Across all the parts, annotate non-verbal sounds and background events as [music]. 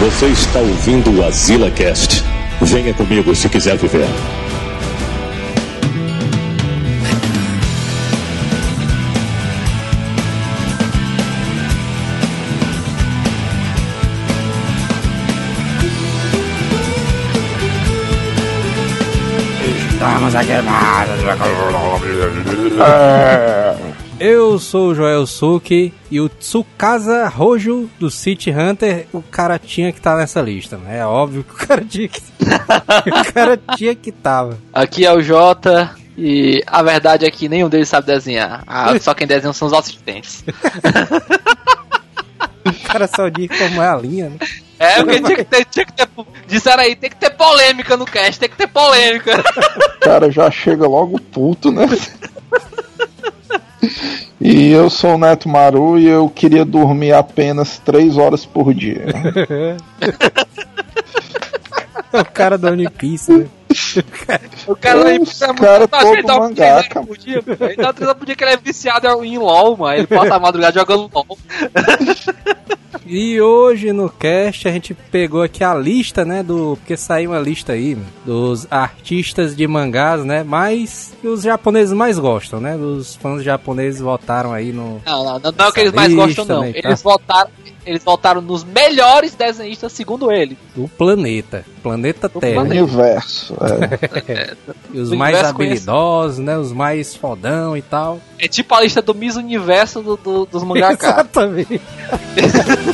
Você está ouvindo o Azila Cast. Venha comigo se quiser viver. Estamos aqui. Eu sou o Joel Suki e o Tsukasa Rojo do City Hunter, o cara tinha que estar tá nessa lista, né? É óbvio que o cara tinha que. [laughs] o cara tinha que tava. Aqui é o Jota. E a verdade é que nenhum deles sabe desenhar. Ah, só quem desenha são os assistentes. [laughs] o cara só diz como é a linha, né? É, porque tinha que ter, tinha que ter. Disseram aí, tem que ter polêmica no cast, tem que ter polêmica. O cara já chega logo puto, né? [laughs] E eu sou o Neto Maru e eu queria dormir apenas 3 horas por dia. [laughs] o cara do One Piece, né? [laughs] O cara do One Piece é muito cara todo mangá, cara. Por dia, ele tá por dia que ele é viciado em LOL, mano. Ele passa a madrugada jogando LOL. [laughs] E hoje no cast a gente pegou aqui a lista, né, do porque saiu uma lista aí dos artistas de mangás, né, mais que os japoneses mais gostam, né? Os fãs japoneses votaram aí no Não, não, não, não é o que eles mais gostam não. Né, eles tá? votaram eles votaram nos melhores desenhistas, segundo ele. Do planeta. Planeta do Terra. Do universo. É. [laughs] e os mais habilidosos, né? Os mais fodão e tal. É tipo a lista do Miss Universo do, do, dos mangaká. [laughs] Exatamente. [laughs]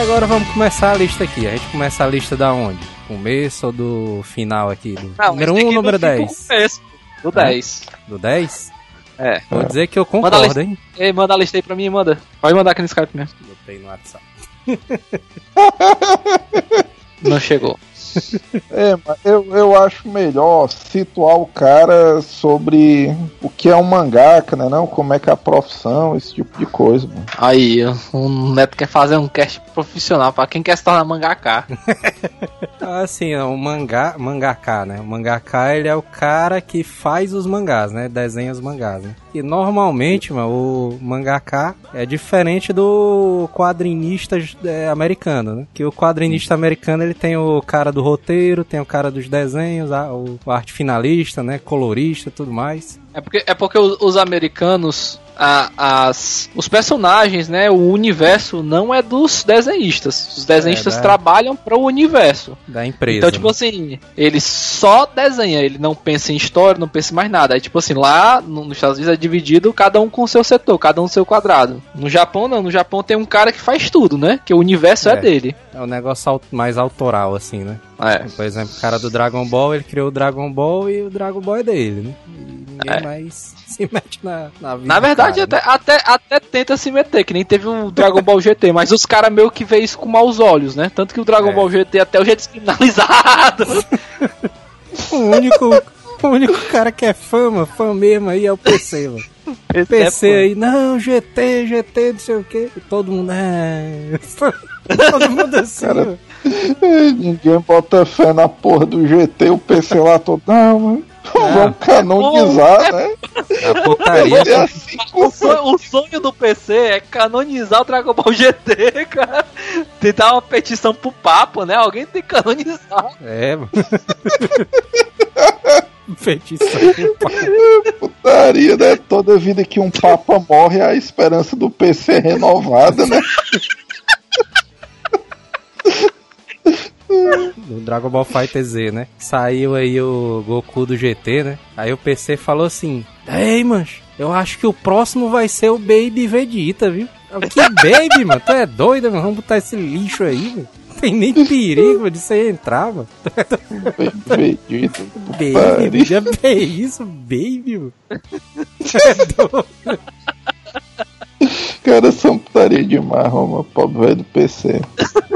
agora vamos começar a lista aqui. A gente começa a lista da onde? Começo ou do final aqui? Do Não, número 1 um, ou número 10? Começo. Do 10. Do 10? É. Vou dizer que eu concordo, manda hein? Ei, manda a lista aí pra mim, manda. Pode mandar aqui no Skype mesmo. Botei no WhatsApp. Não chegou. É, mas eu, eu acho melhor situar o cara sobre o que é um mangaka, né? Não, como é que é a profissão, esse tipo de coisa. Mano. Aí, o Neto quer fazer um cast profissional para quem quer se tornar mangaka. [laughs] assim, o mangá, mangaka, né? O mangaka, ele é o cara que faz os mangás, né? Desenha os mangás, né? E normalmente, mano, o mangaka é diferente do quadrinista é, americano, né? Que o quadrinista americano, ele tem o cara do roteiro, tem o cara dos desenhos, o arte finalista, né? Colorista, tudo mais. É porque, é porque os, os americanos a, as, os personagens, né? O universo não é dos desenhistas. Os desenhistas é, da... trabalham para o universo da empresa. Então, tipo assim, ele só desenha, ele não pensa em história, não pensa em mais nada. Aí, tipo assim, lá no, nos Estados Unidos é dividido cada um com o seu setor, cada um no seu quadrado. No Japão, não. No Japão tem um cara que faz tudo, né? Que o universo é, é dele. É um negócio mais autoral, assim, né? É. Por exemplo, o cara do Dragon Ball, ele criou o Dragon Ball e o Dragon Ball é dele, né? E ninguém é. mais [laughs] se mete na, na vida. Na verdade, cara, até, né? até, até tenta se meter, que nem teve o Dragon Ball GT, mas os caras meio que vê isso com maus olhos, né? Tanto que o Dragon é. Ball GT até hoje é descriminalizado. [laughs] o único. O único cara que é fama, fã mesmo aí é o PC, mano. Esse PC é aí, não, GT, GT, não sei o que. todo mundo, é. [laughs] todo mundo assim. Cara, ninguém bota fé na porra do GT, o PC lá todo. Não, mano. Vamos canonizar, né? A putaria. É assim, o, sonho, o, sonho, do PC é canonizar o Dragon Ball GT, cara. Tentar uma petição pro Papa, né? Alguém tem que canonizar. É, mano. [laughs] petição pro Papa. Putaria, né? Toda vida que um Papa morre, a esperança do PC é renovada, né? [laughs] no Dragon Ball Fighter Z, né? Saiu aí o Goku do GT, né? Aí o PC falou assim: Ei, mancho, eu acho que o próximo vai ser o Baby Vegeta, viu? Que Baby, mano? Tu é doido, mano? Vamos botar esse lixo aí, mano. Tem nem perigo de você entrar, mano. Vegeta. Baby, já é isso, Baby, mano. [laughs] É doido. [laughs] Cara, são putaria demais, Roma, pobre velho do PC.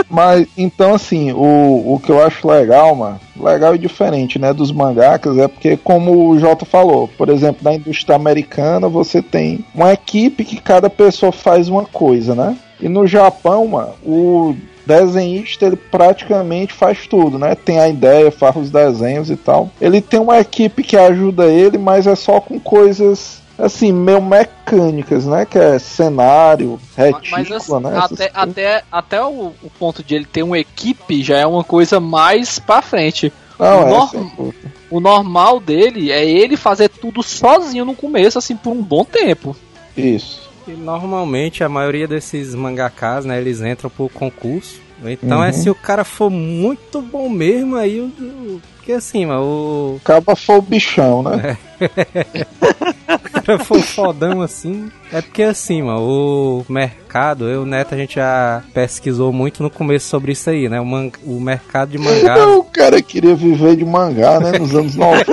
Mas, então, assim, o, o que eu acho legal, mano, legal e diferente, né, dos mangakas, é porque, como o Jota falou, por exemplo, na indústria americana, você tem uma equipe que cada pessoa faz uma coisa, né? E no Japão, mano, o desenhista ele praticamente faz tudo, né? Tem a ideia, faz os desenhos e tal. Ele tem uma equipe que ajuda ele, mas é só com coisas assim, meio mecânicas, né? Que é cenário, retícula, Mas assim, né? até, até, até o, o ponto de ele ter uma equipe já é uma coisa mais pra frente. Não, o, é, nor- sem dúvida. o normal dele é ele fazer tudo sozinho no começo, assim, por um bom tempo. Isso. E normalmente a maioria desses mangakas, né, eles entram por concurso. Então Uhum. é se o cara for muito bom mesmo, aí o. o- Porque assim, mano, o Acaba foi o bichão, né? [laughs] cara for fodão assim. É porque assim, mano, o mercado, eu e o Neto, a gente já pesquisou muito no começo sobre isso aí, né? O, man- o mercado de mangá. O cara queria viver de mangá, né? Nos anos 90.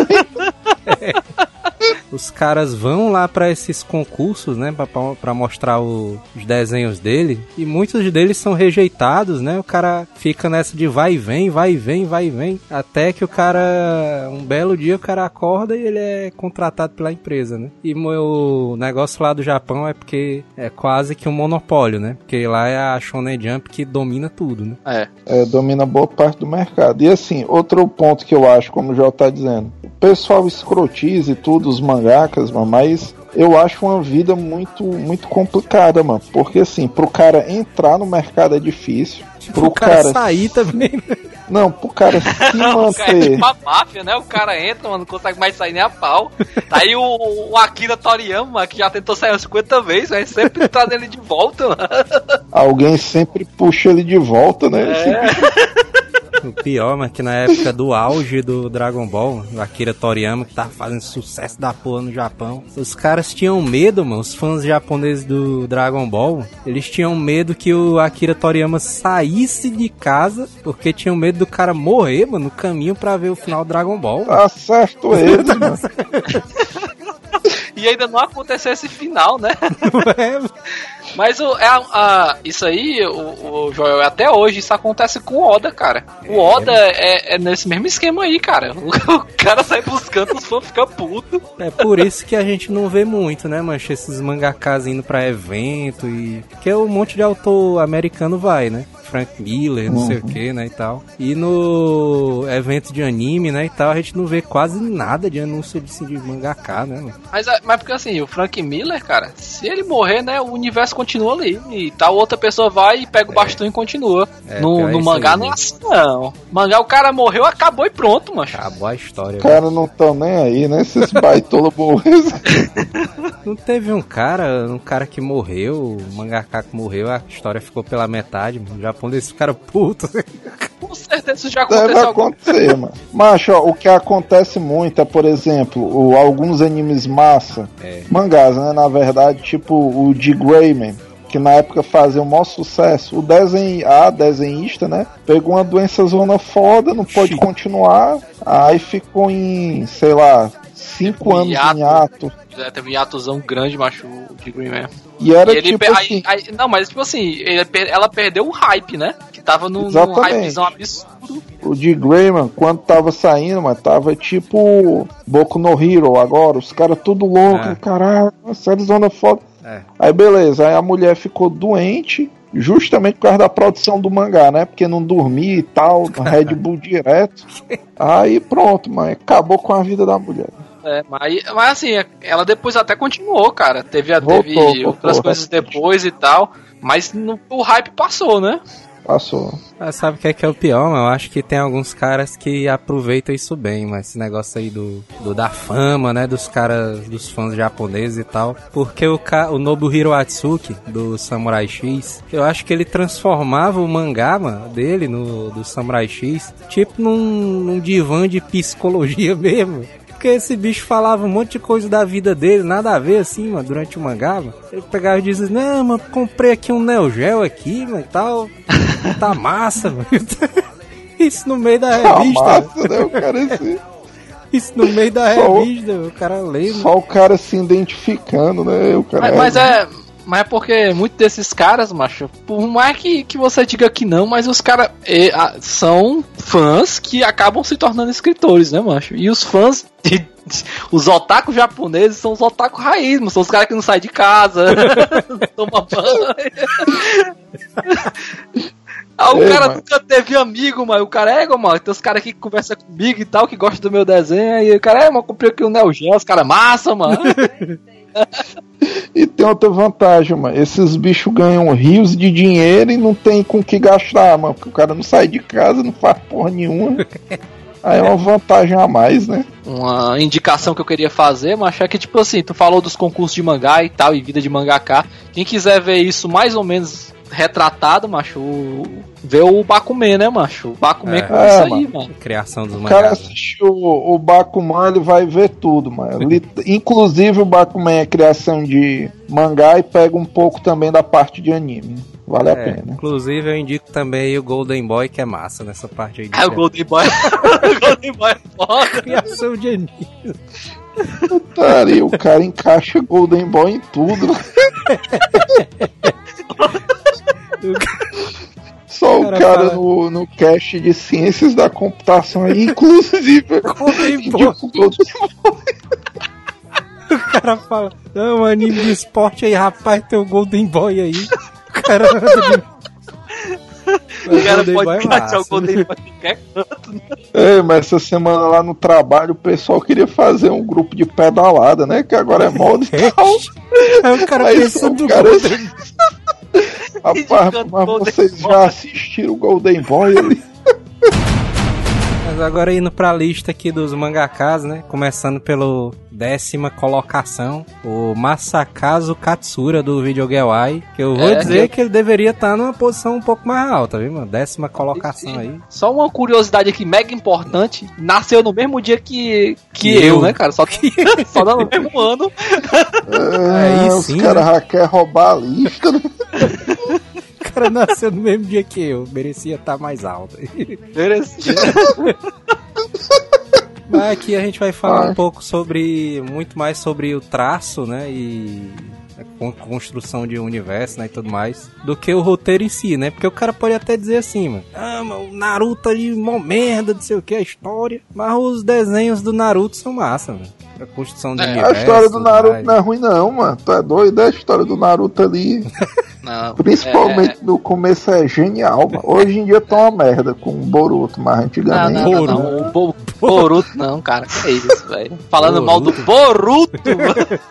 [laughs] Os caras vão lá pra esses concursos, né, pra mostrar o- os desenhos dele, e muitos deles são rejeitados, né? O cara fica nessa de vai e vem, vai e vem, vai e vem, até que o cara um belo dia o cara acorda e ele é contratado pela empresa, né? E o negócio lá do Japão é porque é quase que um monopólio, né? Porque lá é a Shonen Jump que domina tudo, né? É. É, domina boa parte do mercado. E assim, outro ponto que eu acho, como o Jó tá dizendo, pessoal escrotiza e tudo, os mangakas, mano, mas eu acho uma vida muito, muito complicada, mano. Porque assim, pro cara entrar no mercado é difícil. Pro o cara, cara, sair também. né? Não, pro cara [laughs] se O cara é manter. tipo a máfia, né? O cara entra, mano, não consegue mais sair nem a pau. Tá aí o, o Akira Toriyama, que já tentou sair umas 50 vezes, mas sempre trazendo ele de volta, mano. Alguém sempre puxa ele de volta, né? [laughs] O pior, mas que na época do auge do Dragon Ball, o Akira Toriyama, que tava fazendo sucesso da porra no Japão, os caras tinham medo, mano, os fãs japoneses do Dragon Ball, eles tinham medo que o Akira Toriyama saísse de casa, porque tinham medo do cara morrer, mano, no caminho pra ver o final do Dragon Ball. mano. Acerto ele, [laughs] mano. E ainda não aconteceu esse final, né? É, Mas o, é a- a- isso aí, o, o Joel, até hoje, isso acontece com o Oda, cara. O Oda é, é nesse mesmo esquema aí, cara. O, [laughs] o cara sai buscando, os fãs ficam putos. É por isso que a gente não vê muito, né, mancha, esses mangakas indo pra evento e... Porque um monte de autor americano vai, né? Frank Miller, não sei o que, né, e tal. E no evento de anime, né, e tal, a gente não vê quase nada de anúncio de, de mangaká, né, mano? Mas, é- mas porque assim, o Frank Miller, cara, se ele morrer, né, o universo continua ali. E tal, outra pessoa vai e pega o bastão e continua. É, no é no isso mangá aí, não é assim, não. Mangá, o cara morreu, acabou e pronto, mano. Acabou a história. Os caras não estão nem aí, né? Esses baitola burros. [laughs] Não teve um cara, um cara que morreu, um mangaká que morreu, a história ficou pela metade, mano. O Japão desse cara puto. [laughs] Com certeza isso já Deve aconteceu algum acontecer, mano. Macho, ó, o que acontece muito é, por exemplo, o- alguns animes massa, É. mangás, né? Na verdade, tipo o de Greyman, que na época fazia o maior sucesso. O desenho, a desenhista, né? Pegou uma doença zona foda, não pode continuar. Aí ficou em, sei lá, cinco Um anos hiato. em ato. É, teve um hiatozão grande, macho, o de Green Man. E era E ele tipo pe- aí- assim. aí- não, mas tipo assim, per- ela perdeu o hype, né? Que tava num, num hypezão absurdo. O de Greyman, quando tava saindo, mas tava tipo Boku no Hero agora, os caras tudo louco, É. caralho, série zona foda. É. Aí beleza, aí a mulher ficou doente, justamente por causa da produção do mangá, né? Porque não dormia e tal, Red Bull direto. [laughs] Aí pronto, mas acabou com a vida da mulher. É, mas, mas assim, ela depois até continuou, cara. Teve, Voltou, teve voltou, outras coisas bastante. depois e tal. Mas no- o hype passou, né? Passou. Ah, sabe o que é que é o pior, mano? Eu acho que tem alguns caras que aproveitam isso bem, mas esse negócio aí do, do da fama, né? Dos caras, dos fãs japoneses e tal. Porque o, o Nobuhiro Atsuki, do Samurai X, eu acho que ele transformava o mangá, mano, dele, no, do Samurai X, tipo num, num divã de psicologia [laughs] mesmo. Porque esse bicho falava um monte de coisa da vida dele, nada a ver assim, mano, durante o mangá, mano. Ele pegava e dizia, não, mano, comprei aqui um Neo Geo aqui, mano, e tal. [laughs] Tá massa, mano. [laughs] Isso no meio da Tá revista. massa, né? O cara assim, [laughs] Isso no meio da Só o- revista, o cara lendo. só o cara se identificando, né? O cara Mas, mas é. Mas é porque muitos desses caras, macho, por mais que, que você diga que não, mas os caras são fãs que acabam se tornando escritores, né, macho? E os fãs de, os otakus japoneses são os otakus raiz, mano. São os caras que não saem de casa, [laughs] tomam banho. [laughs] Ah, o Ei, cara mano. nunca teve amigo, mano. O cara é, mano. Tem os caras que conversam comigo e tal, que gostam do meu desenho. E o cara é, mano, comprei aqui o Neo Geo, os caras massa, mano. [laughs] e tem outra vantagem, mano. Esses bichos ganham rios de dinheiro e não tem com que gastar, mano. Porque o cara não sai de casa, não faz porra nenhuma. [laughs] Aí é uma vantagem a mais, né? Uma indicação que eu queria fazer, mas é que, tipo assim, tu falou dos concursos de mangá e tal, e vida de mangaká. Quem quiser ver isso mais ou menos retratado, macho, vê o Bakuman, né, macho? O Bakuman é, com é, isso aí, mano. Criação dos mangás. O cara né? assistiu o, o Bakuman, ele vai ver tudo, mano. [laughs] Inclusive o Bakuman é criação de mangá e pega um pouco também da parte de anime. Vale é, a pena. Inclusive eu indico também o Golden Boy, que é massa nessa parte aí. [laughs] É, o Golden Boy. o [laughs] Golden Boy é foda. Criação de anime. Putaria, o cara encaixa Golden Boy em tudo. [laughs] Só o cara, cara fala... no, no cache de ciências da computação aí, inclusive. [laughs] Golden Boy. [laughs] o cara fala, não, anime de esporte aí, rapaz, tem o Golden Boy aí. O cara o cara pode catar o Golden Boy em qualquer canto, né? É, mas essa semana lá no trabalho o pessoal queria fazer um grupo de pedalada, né? Que agora é moda e tal. Aí o cara Aí pensando cara... Golden Rapaz, mas vocês já assistiram o Golden Boy ali? [laughs] Mas agora indo pra lista aqui dos mangakas, né? Começando pelo décima colocação, o Masakazu Katsura do Videogewai, que eu vou é, dizer que ele deveria estar tá numa posição um pouco mais alta, viu, mano? Décima colocação aí. Só uma curiosidade aqui mega importante, nasceu no mesmo dia que, que eu, eu, né, cara? Só que [laughs] só no mesmo ano. É, é os caras né? querem roubar a lista, né? [laughs] O cara nasceu no mesmo dia que eu, merecia estar tá mais alto. Merecia. Mas aqui a gente vai falar ah. um pouco sobre. muito mais sobre o traço, né? E a construção de universo, né, e tudo mais, do que o roteiro em si, né? Porque o cara pode até dizer assim, mano, ah, mano, o Naruto ali, mó merda, não sei o que, a história. Mas os desenhos do Naruto são massa, mano. A construção de é, universo. A história do Naruto mais. não é ruim, não, mano. Tu é doido, é a história do Naruto ali. [laughs] Não, Principalmente é... no começo é genial, mano. Hoje em dia tá uma merda com o Boruto, mas antigamente. Não, não, não, não. O Bo Boruto não, cara. Que é isso, velho. [laughs] Falando Boruto. mal do Boruto, mano.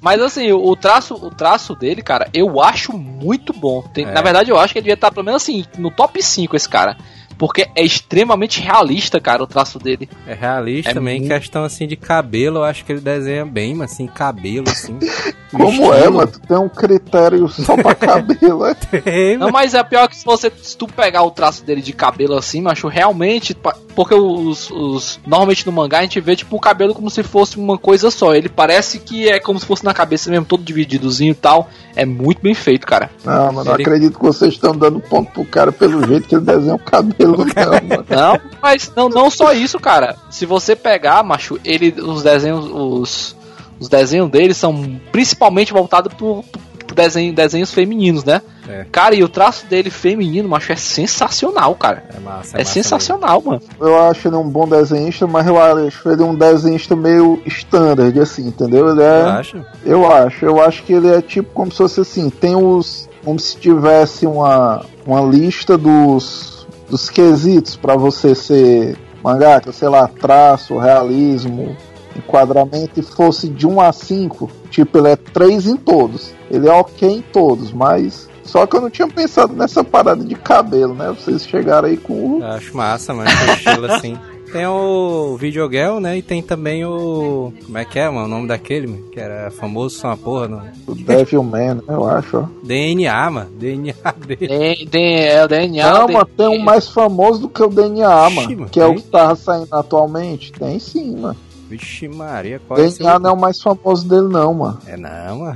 Mas assim, o traço, o traço dele, cara, eu acho muito bom. Tem, é. Na verdade, eu acho que ele devia estar pelo menos assim, no top 5 esse cara. Porque é extremamente realista, cara, o traço dele. É realista é também, muito... questão assim de cabelo, eu acho que ele desenha bem, mas assim, cabelo, assim. [laughs] Como é, mano? Tu tem um critério [laughs] só pra cabelo, é? Tem, Não, mas é pior que se você se tu pegar o traço dele de cabelo assim, macho, realmente. Porque os, os. Normalmente no mangá a gente vê, tipo, o cabelo como se fosse uma coisa só. Ele parece que é como se fosse na cabeça mesmo, todo divididozinho e tal. É muito bem feito, cara. Não, mas não acredito que vocês estão dando ponto pro cara pelo jeito que ele desenha o cabelo não, [laughs] não, mas não, não só isso, cara. Se você pegar, macho, ele, os desenhos, os, os desenhos dele são principalmente voltados pro, pro desenho, desenhos femininos, né? É. Cara, e o traço dele feminino, macho, é sensacional, cara. É massa, é, é sensacional, mesmo. mano. Eu acho ele um bom desenhista, mas eu acho ele um desenhista meio standard, assim, entendeu? Ele é. Eu acho. Eu acho. Eu acho que ele é tipo como se fosse assim, tem os. Como se tivesse uma, uma lista dos dos quesitos para você ser mangaka, sei lá, traço, realismo, enquadramento e fosse de 1 a 5, tipo, ele é 3 em todos. Ele é ok em todos, mas só que eu não tinha pensado nessa parada de cabelo, né? Vocês chegaram aí com o. Acho massa, mas estilo assim. [laughs] Tem o Videogel, né? E tem também o. Como é que é, mano? O nome daquele, mano? Que era famoso só uma porra, não? O Devilman, né? Eu acho, ó. DNA, mano. DNA [laughs] dele. é o DNA. Não, mano, tem um mais famoso do que o DNA, mano. que é o que tava saindo atualmente. Tem sim, mano. Vixe Maria, qual DNA é não é o mais famoso dele, não, mano. É não, mano.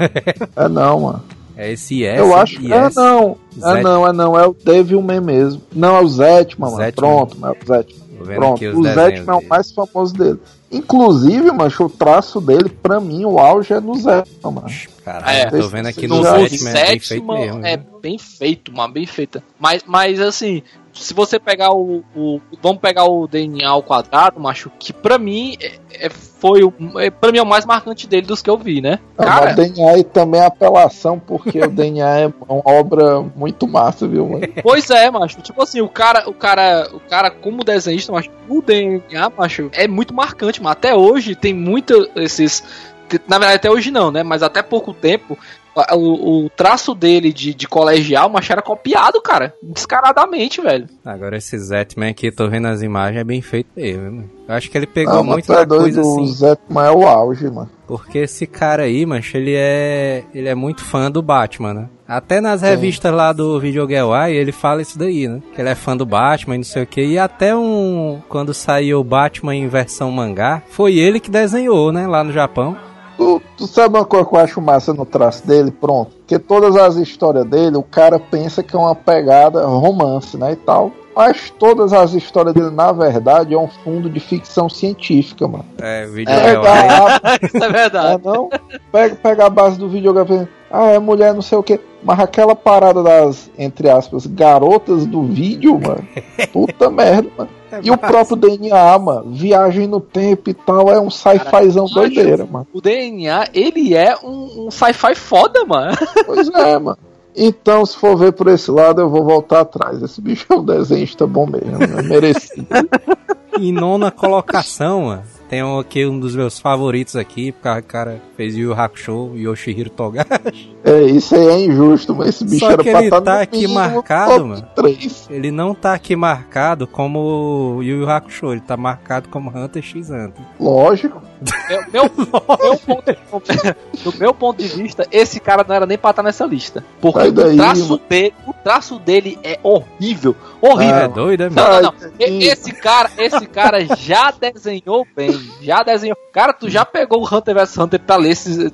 é não, mano. É esse S. Eu acho que é não. É não, é não. É o Devilman mesmo. Não, é o Zetman, mano. Pronto, é o Zetman. Pronto, o Zetman é o mais famoso dele. Inclusive, mancho, o traço dele, pra mim, o auge é no Zetman, mano. Caralho, É, tô vendo aqui no no Zetman, é bem feito mesmo. é bem feito, mano, bem feita. Mas, mas assim, se você pegar o, o- Vamos pegar o DNA ao quadrado, macho, que pra mim é, é- foi o. É, pra mim é o mais marcante dele dos que eu vi, né? Ah, Cara, o DNA e também é apelação, porque o DNA é uma obra muito massa, viu, mano? Pois é, macho. Tipo assim, o cara, o cara, o cara como desenhista, macho, o DNA, macho, é muito marcante, mas até hoje tem muito esses. Na verdade, até hoje não, né? Mas até pouco tempo, o, o traço dele de, de colegial, macho, era copiado, cara. Descaradamente, velho. Agora esse Zetman aqui, tô vendo as imagens, é bem feito mesmo. mano. Eu acho que ele pegou Não, mas muito é da coisa o assim. Zetman é o auge, mano. Porque esse cara aí, mancha, ele é. Ele é muito fã do Batman, né? Até nas Sim. revistas lá do Videogame ele fala isso daí, né? Que ele é fã do Batman e não sei o que. E até um. Quando saiu o Batman em versão mangá, foi ele que desenhou, né? Lá no Japão. Tu, tu sabe uma coisa que eu acho massa no traço dele? Pronto. Que todas as histórias dele, o cara pensa que é uma pegada romance, né? E tal. Mas todas as histórias dele, na verdade, é um fundo de ficção científica, mano. É, Pega Videogame a, [laughs] Isso é é, verdade. não? Pega, pega a base do videogame. Ah, é mulher, não sei o que. Mas aquela parada das, entre aspas, garotas do vídeo, mano. [laughs] Puta merda, mano. E o próprio DNA, mano. Viagem no tempo e tal. É um sci-fizão doideira, mano. O DNA, ele é um, um sci-fi foda, mano. Pois é, [laughs] mano. Então, se for ver por esse lado, eu vou voltar atrás. Esse bicho é um desenhista bom mesmo. É merecido. [laughs] Em nona colocação, mano. Tem um aqui um dos meus favoritos aqui, porque o cara fez Yu Yu Hakusho, Yoshihiro Togashi. É, isso aí é injusto, mas esse bicho Só era que ele estar tá no aqui marcado, mano. 3. Ele não tá aqui marcado como o Yu Yu Hakusho, ele tá marcado como Hunter x Hunter. Lógico. Meu, meu, meu ponto, do meu ponto de vista, esse cara não era nem pra estar nessa lista. Porque daí, o, traço mano. dele, o traço dele é horrível. Horrível. É doido, é, Não, mano? não, não. E- Esse cara, esse cara já desenhou bem. Já desenhou. Cara, tu já pegou o Hunter vs Hunter pra ler esses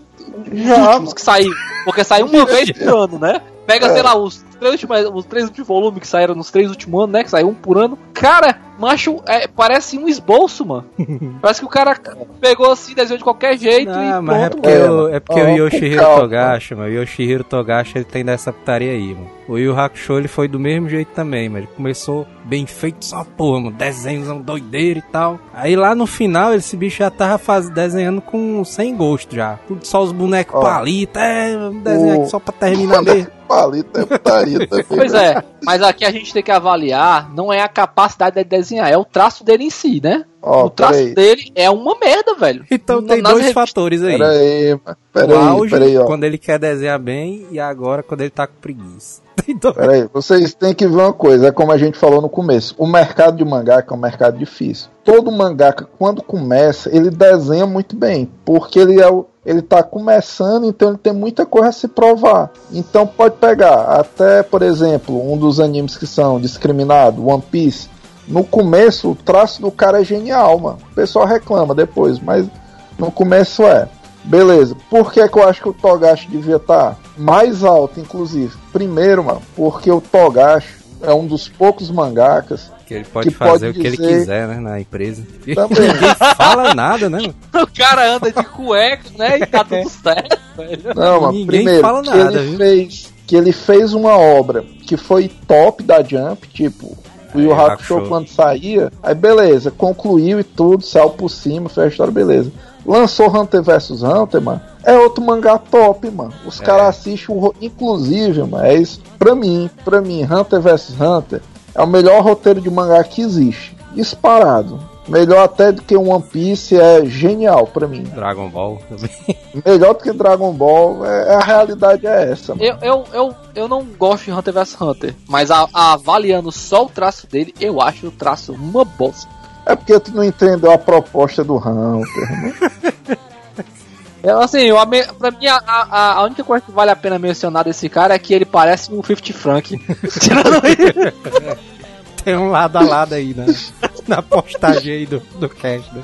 Já, últimos que saíram. Porque saiu uma [laughs] vez por ano, né? Pega, É. sei lá, os três últimos, os três últimos volumes que saíram nos três últimos anos, né? Que saiu um por ano. Cara, macho, é, parece um esboço, mano. [laughs] Parece que o cara pegou assim, desenhou de qualquer jeito Não, e mas é pronto. porque, É, o, é porque ó, o Yoshihiro calma. Togashi, mano, o Yoshihiro Togashi ele tem dessa putaria aí, mano. O Yu Hakusho ele foi do mesmo jeito também, mas ele começou bem feito só porra, mano, desenhos um doideiro e tal. Aí lá no final esse bicho já tava faz, desenhando com sem gosto já. Tudo só os bonecos Ó. palitos, é, vamos desenhar O- aqui só pra terminar mesmo. Palito é putaria também. Pois é, mas aqui a gente tem que avaliar, não é a capacidade de desenhar, é o traço dele em si, né? Ó, o traço peraí. dele é uma merda, velho. Então Na- tem nas dois revistas- fatores aí. Peraí, mano. o Peraí, auge, peraí, ó. quando ele quer desenhar bem, e agora quando ele tá com preguiça. Dois. Peraí, vocês têm que ver uma coisa, é como a gente falou no começo. O mercado de mangaka é um mercado difícil. Todo mangaka, quando começa, ele desenha muito bem, porque ele é o, ele tá começando, então ele tem muita coisa a se provar. Então pode pegar, até, por exemplo, um dos animes que são discriminados, One Piece. No começo, o traço do cara é genial, mano. O pessoal reclama depois, mas no começo é. Beleza. Por que, que eu acho que o Togashi devia estar mais alto, inclusive? Primeiro, mano, porque o Togashi é um dos poucos mangakas Que ele pode Que fazer pode o que ele dizer- quiser, né, na empresa. também. [laughs] Ninguém fala nada, né, mano? O cara anda de cueca, né? E tá tudo [laughs] certo, velho. Não, mano, Ninguém primeiro fala que nada, ele viu? fez que ele fez uma obra que foi top da Jump, tipo o Yu Hakusho. quando saía, aí beleza, concluiu e tudo, saiu por cima, fez a história, beleza. Lançou Hunter vs Hunter, mano. É outro mangá top, mano. Os É. caras assistem o inclusive, mano, é isso. Pra mim, pra mim, Hunter vs Hunter é o melhor roteiro de mangá que existe. Disparado. Melhor até do que One Piece, é genial pra mim. Dragon Ball também. [laughs] Melhor do que Dragon Ball, é, a realidade é essa, mano. Eu, eu, eu, eu não gosto de Hunter vs Hunter, mas a- a- avaliando só o traço dele, eu acho o traço uma bosta. É porque tu não entendeu a proposta do Hunter. né? Eu, [laughs] assim, eu, pra mim, a, a, a única coisa que vale a pena mencionar desse cara é que ele parece um 50 Frank. [laughs] Isso. Tem um lado a lado aí na, [laughs] na postagem aí do, do cast, né?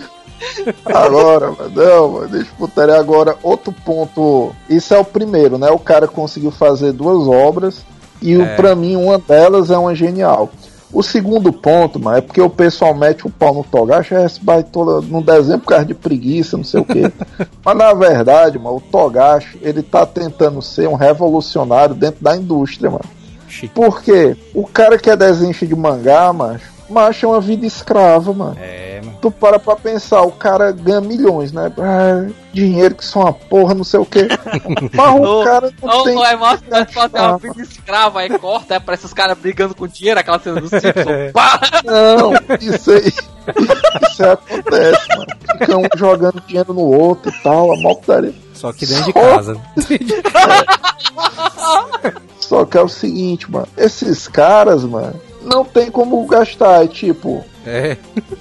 Agora, não, mano, deixa eu putaria agora. Outro ponto. Isso é o primeiro, né? O cara conseguiu fazer duas obras. E o É. pra mim, uma delas é uma genial. O segundo ponto, mano, é porque o pessoal mete o pau no Togashi e esse baitola no desenho por causa de preguiça, não sei o quê. [laughs] Mas na verdade, mano, o Togashi, ele tá tentando ser um revolucionário dentro da indústria, mano. Chique. Porque o cara que é desenhista de mangá, macho, macho é uma vida escrava, mano. É, mano. Tu para pra pensar, o cara ganha milhões, né? Ah, dinheiro que são uma porra, não sei o quê. [laughs] Mas o cara não Ô, tem. ô, é mostra que fazer uma Ah. vida escrava, aí corta, aí aparece os caras brigando com dinheiro, aquela cena do Simpsons. [laughs] Pá! Não, isso aí. Isso aí acontece, mano. Fica um jogando dinheiro no outro e tal, a maltaria. Só que dentro de casa. [laughs] Só que é o seguinte, mano. Esses caras, mano, não tem como gastar. É tipo, É.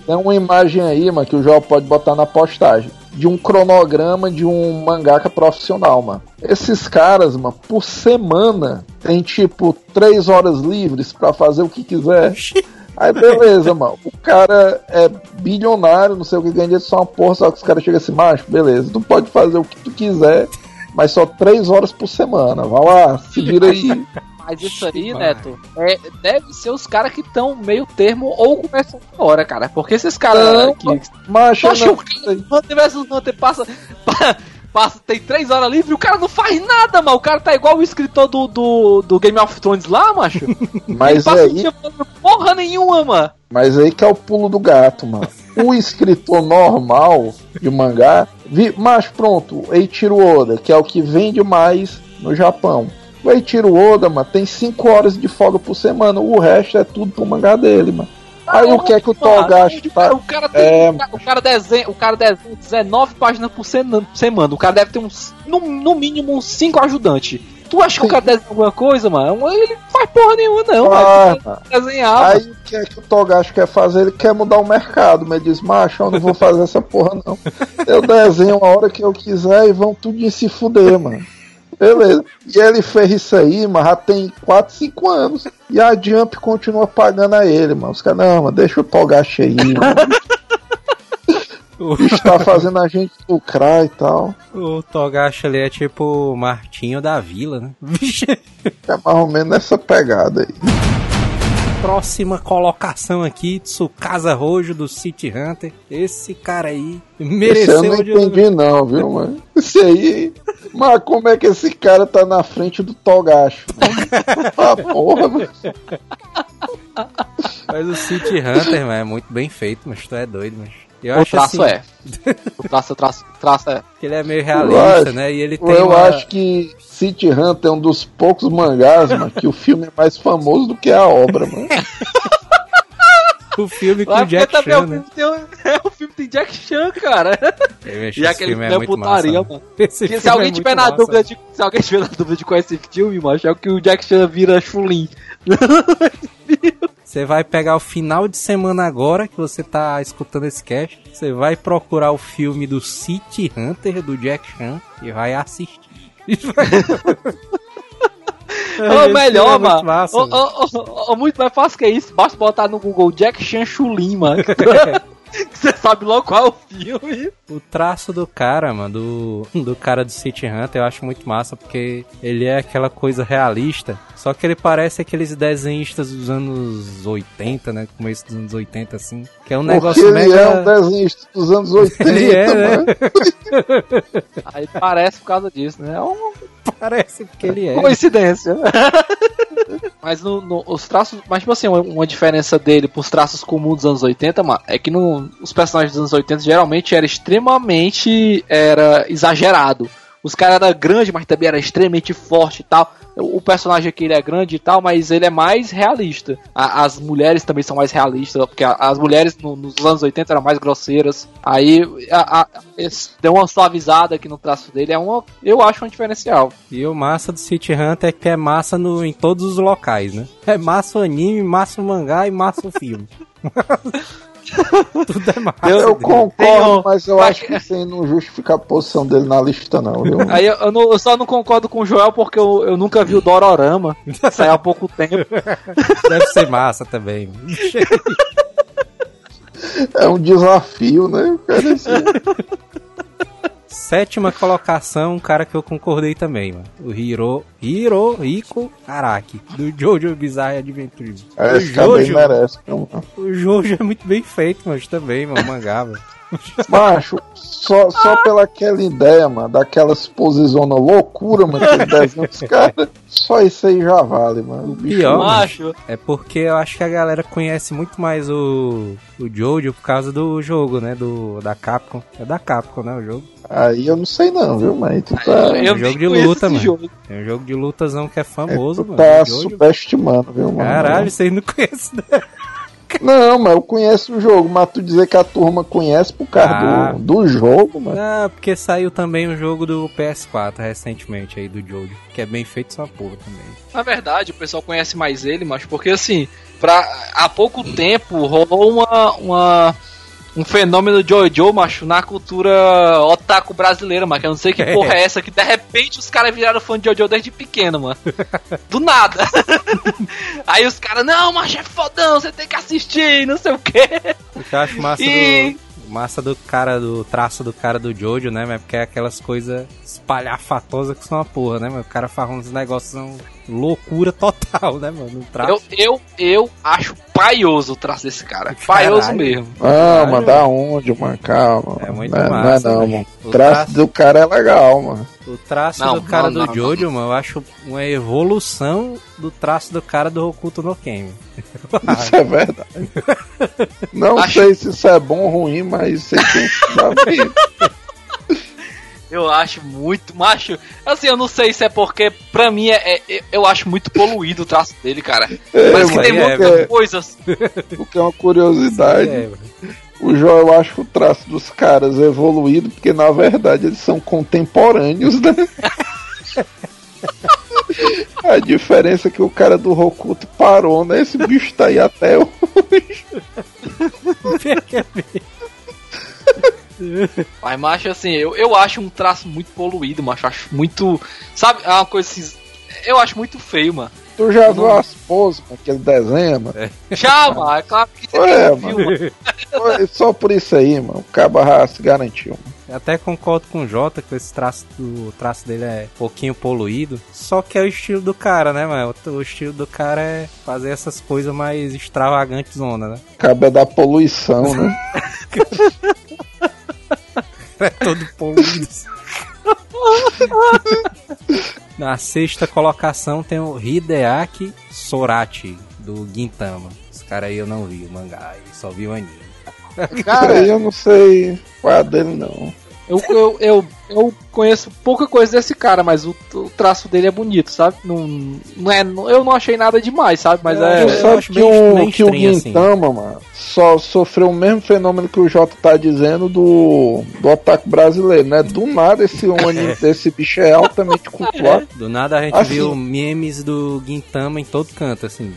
tem uma imagem aí, mano, que o João pode botar na postagem. De um cronograma de um mangaka profissional, mano. Esses caras, mano, por semana tem tipo três horas livres pra fazer o que quiser. Aí beleza, mano. O cara é bilionário, não sei o que ganha só uma porra, só que os caras chegam assim, macho, beleza, tu pode fazer o que tu quiser, mas só três horas por semana. Vai lá, se vira aí. [laughs] Mas isso aí. Neto, é, deve ser os caras que estão meio termo ou começam agora, cara. Porque esses caras que. Macho, Tu acha não, que o cara Hunter vs Hunter passa, pa- passa. Tem três horas livre e o cara não faz nada, mano. O cara tá igual o escritor do, do, do Game of Thrones lá, macho. [laughs] Ele mas passa o aí, fazendo porra nenhuma, mano. mas aí que é o pulo do gato, mano. O [laughs] escritor normal de mangá, vi, mas pronto, Eiichiro Oda, que é o que vende mais no Japão. O Eiichiro Oda, mano, tem 5 horas de folga por semana, o resto é tudo pro mangá dele, mano. Aí o que é que o Togashi O cara, o cara tem. É. o cara- O desenha, o cara desenha 19 páginas por semana. O cara deve ter uns. No, no mínimo uns 5 ajudantes. Tu acha que o cara desenha alguma coisa, mano? Ele não faz porra nenhuma, não, Ah, mano. mano. Desenhar, Aí o que é que o Togashi quer fazer? Ele quer mudar o mercado, mas ele diz, macho, eu não vou fazer essa porra não. Eu desenho a hora que eu quiser e vão tudo se fuder, mano. Beleza. E ele fez isso aí, mas já tem 4, 5 anos. E a Jump continua pagando a ele, mano. Os caras, não, mano, deixa [laughs] o Togashi aí, Está fazendo a gente lucrar e tal. o Togashi ali é tipo o Martinho da Vila, né? É mais ou menos essa pegada aí. Próxima colocação aqui, Tsukasa Rojo do City Hunter. Esse cara aí Esse eu mereceu não entendi não, viu, mano? Esse aí. Mas como é que esse cara tá na frente do Togashi? [laughs] ah, porra, mano. Mas o City Hunter, mano, é muito bem feito, mas tu é doido, mas. Eu O acho traço assim, é. O traço, o traço, o traço é. que ele é meio realista, acho- né? E ele tem Eu uma- acho que City Hunter é um dos poucos mangás, mano, que o filme é mais famoso do que a obra, mano. o filme com Ah, o Jack porque Chan, o né? filme tem um- é, o filme tem Jack Chan, cara. E aquele filme filme é muito putaria, massa, mano. [laughs] Esse Que filme se é alguém muito tiver na massa. dúvida de, se alguém tiver na dúvida de conhecer esse filme, mano, é que o Jack Chan vira Chulin. [laughs] Você vai pegar o final de semana agora que você tá escutando esse cast. Você vai procurar o filme do City Hunter do Jack Chan e vai assistir. [laughs] Ou melhor, é muito mano. massa, Ou- velho. ou- ou- ou muito mais fácil que isso. Basta botar no Google Jack Chan Chulin, mano. [laughs] [laughs] Você sabe logo qual é o filme. O traço do cara, mano, do, do cara do City Hunter, eu acho muito massa, porque ele é aquela coisa realista, só que ele parece aqueles desenhistas dos anos 80, né? Começo dos anos 80, assim. Que é um Porque negócio ele mega. é um desenhista dos anos 80, [laughs] Ele é, né? Aí parece por causa disso, né? É uma Parece que ele é. coincidência. [laughs] mas no, no- os traços. Mas, tipo assim, uma, diferença dele pros traços comuns dos anos 80, mano, é que no, os personagens dos anos 80 geralmente era extremamente era exagerado. Os caras eram grandes, mas também era extremamente forte e tal. O personagem aqui ele é grande e tal, mas ele é mais realista. A- as mulheres também são mais realistas, porque a- as mulheres no- nos anos 80 eram mais grosseiras. Aí a, deu uma suavizada aqui no traço dele. É uma, eu acho um diferencial. E o massa do City Hunter é que é massa no, em todos os locais, né? É massa o anime, massa o mangá e massa o filme. [laughs] [laughs] Tudo é massa. Eu dele. concordo, um- mas eu acho que isso aí não justifica a posição dele na lista, não, viu? [laughs] Aí eu, eu não- eu só não concordo com o Joel porque eu, eu nunca vi o Dororama. Saiu há pouco tempo. [laughs] Deve ser massa também. É um desafio, né? Cara, assim, Sétima colocação, um cara que eu concordei também, mano. O Hiro, Hiro Rico Araki, do Jojo Bizarre Adventure. É, o Jojo, merece. mano? o Jojo é muito bem feito, mas também, mano, mangá, mano. Macho, só, só pela aquela ideia, mano, daquelas posizona loucura, mano, que desenho dos caras. Só isso aí já vale, mano. O bicho Pior, Macho, é porque eu acho que a galera conhece muito mais o, o Jojo por causa do jogo, né, do, da Capcom. É da Capcom, né, o jogo. Aí eu não sei não, viu, mas tu tá, eu um jogo de luta, mano. jogo. Tem um jogo de lutazão que é famoso, tu mano. tá o Jojo. subestimando, viu, mano? Caralho, vocês não conhecem, né? Não, mas eu conheço o jogo, mas tu dizer que a turma conhece por causa Ah. do, do jogo, mano. Ah, porque saiu também o jogo do PS4 recentemente aí, do Jojo, que é bem feito sua porra também. Na verdade, o pessoal conhece mais ele, mas porque assim, pra, há pouco tempo rolou uma, uma- um fenômeno Jojo, macho, na cultura otaku brasileira, mano. Que eu não sei que [laughs] É. porra é essa, que de repente os caras viraram fã de Jojo desde pequeno, mano. Do nada. [laughs] Aí os caras, não, macho, é fodão, você tem que assistir, não sei o quê. O que eu acho massa E- do. Massa do cara, do traço do cara do Jojo, né? Mas porque é aquelas coisas espalhafatosas que são uma porra, né, mano? O cara faz uns negócios, são loucura total, né, mano? Traço. Eu, eu, eu acho paioso o traço desse cara. Paioso mesmo. Ah, mas da onde, mano? Calma. É muito não, massa, Não, é não, né? mano. O O traço traço- do cara é legal, mano. O traço Não, do cara não, do não, Jojo, mano, eu acho uma evolução do traço do cara do Hokuto no Ken. [laughs] Isso é verdade. Não Acho- sei se isso é bom ou ruim, mas sei que. Eu acho muito macho. Assim, eu não sei se é porque, pra mim, é, é- eu acho muito poluído o traço dele, cara. É, Mas que tem é, muitas porque, coisas. porque é uma curiosidade. É, mano. O Jó, eu acho o traço dos caras evoluído, porque na verdade eles são contemporâneos, né? [laughs] A diferença é que o cara do Rokuto parou, né? Esse bicho tá aí até hoje. [laughs] Mas, macho, assim, eu, eu acho um traço muito poluído, macho. Acho muito. Sabe, é uma coisa assim. Eu acho muito feio, mano. Tu já viu as poses mano, que ele desenha, mano? Já, mano, é claro que você Ué, viu, mano. Só por isso aí, mano. O Caba já se garantiu. mano. Eu até concordo com o Jota que esse traço, do, o traço dele é um pouquinho poluído. Só que é o estilo do cara, né, mano? O, o estilo do cara é fazer essas coisas mais extravagantes, zona, né? O Caba é da poluição, né? [laughs] É todo poluído. [laughs] [laughs] Na sexta colocação tem o Hideaki Sorachi, do Gintama. Esse cara aí eu não vi o mangá, eu só vi o anime. Cara, eu não sei qual é dele, não. Eu, eu, eu, eu conheço pouca coisa desse cara, mas o, o traço dele é bonito, sabe? Não, não é, eu não achei nada demais, sabe? Mas Eu é. Eu sabe que, bem- o, bem que o estranho, assim. Gintama, mano, só sofreu o mesmo fenômeno que o Jota tá dizendo do, do otaku brasileiro, né? Do nada esse anime desse [laughs] bicho é altamente cultuado. Do nada a gente Assim. viu memes do Gintama em todo canto, assim.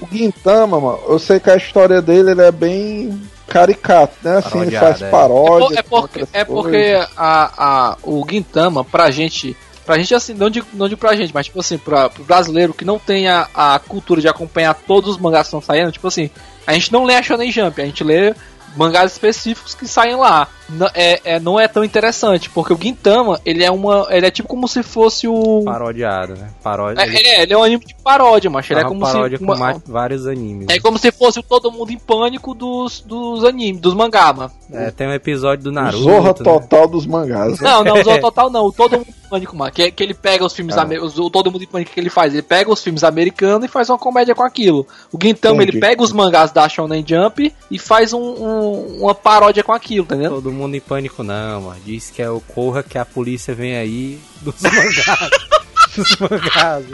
O Gintama, mano, eu sei que a história dele ele é bem caricato, né? Assim, ele faz é. É, paródia. por- é porque, outras é porque a, a, o Gintama, pra gente. Pra gente, assim, não digo, não digo pra gente, mas tipo assim, pra, pro brasileiro que não tem a, a cultura de acompanhar todos os mangás que estão saindo, tipo assim, a gente não lê a Shonen Jump, a gente lê mangás específicos que saem lá. N- é, é, não é tão interessante, porque o Gintama, ele é uma. Ele é tipo como se fosse o. Parodiado, né? Paródia. É, ele, é, ele é um anime de paródia, mas ele é uma como paródia se. com uma- vários animes. é como se fosse o todo mundo em pânico dos, dos animes, dos mangá, mano. É, tem um episódio do Naruto. Zorra né? total dos mangás. né? Não, não, o [laughs] total não. O Todo Mundo em Pânico, mano. Que, que ele pega os filmes Ah. americanos. O Todo Mundo em Pânico que ele faz. Ele pega os filmes americanos e faz uma comédia com aquilo. O Gintama, Entendi. ele pega os mangás da Shonen Jump e faz um- um- uma paródia com aquilo, entendeu? Todo mundo em pânico não, mano. Diz que é o Corra que a polícia vem aí dos [laughs] mangás. dos mangás.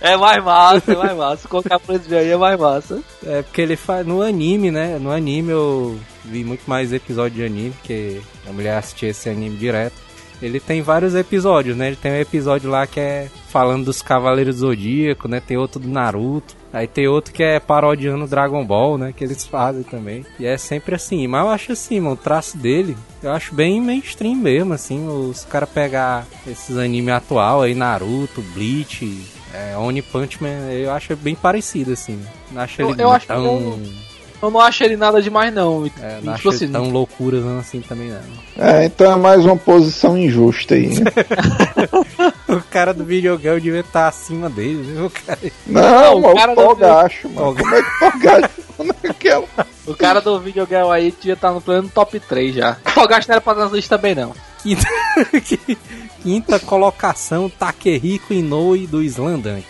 É mais massa, é mais massa. Colocar por esse aí é mais massa. É porque ele faz. No anime, né? No anime eu vi muito mais episódios de anime, porque a mulher assistia esse anime direto. Ele tem vários episódios, né? Ele tem um episódio lá que é falando dos Cavaleiros do Zodíaco, né? Tem outro do Naruto. Aí tem outro que é parodiando Dragon Ball, né? Que eles [laughs] fazem também. E é sempre assim. Mas eu acho assim, mano, o traço dele, eu acho bem mainstream mesmo, assim. Os caras pegar esses animes atual aí, Naruto, Bleach, é, Oni Punch Man, eu acho bem parecido, assim. Não acho ele eu acho tão... que eu não acho ele nada demais, não. É, não tipo acho assim, tão loucura não, assim também não. É, então é mais uma posição injusta aí. né? [laughs] O cara do videogame devia estar acima dele, viu, cara? Não, o mano, cara o do- Togacho, mano. Como é que o Togacho ficou naquela? o cara do videogame aí devia estar no plano top 3 já. O Togashi não era pra nas listas também, não. Quinta, [laughs] quinta colocação, Takehiko Inoue do Slandunk.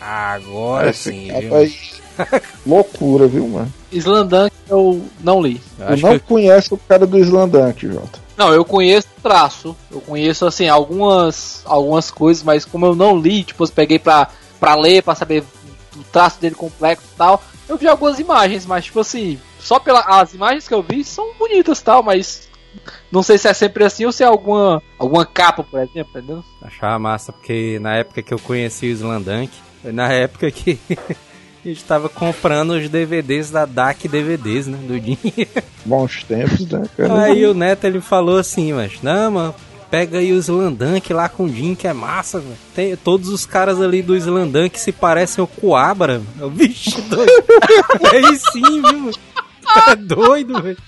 Agora Esse sim, cara viu? aí, [laughs] Loucura, viu, mano? Slandank eu não li. Eu não que conhece o cara do Slandunk, Jota. Não, eu conheço o traço. Eu conheço, assim, algumas, algumas coisas, mas como eu não li, tipo, eu peguei pra, pra ler, pra saber o traço dele complexo e tal, eu vi algumas imagens, mas, tipo assim, só pelas as imagens que eu vi são bonitas e tal, mas não sei se é sempre assim ou se é alguma, alguma capa, por exemplo, entendeu? Achava massa, porque na época que eu conheci o Slandunk, foi na época que a gente tava comprando os DVDs da DAC DVDs, né? Do dinheiro. [laughs] Bons tempos, né, cara? Aí o Neto ele falou assim, mas não, mano. Pega aí o Slandank lá com o Jim, que é massa, velho. Tem Todos os caras ali do Slandank se parecem o Coabra. velho. Eu, Vixe, doido. [laughs] aí sim, viu? É doido, velho.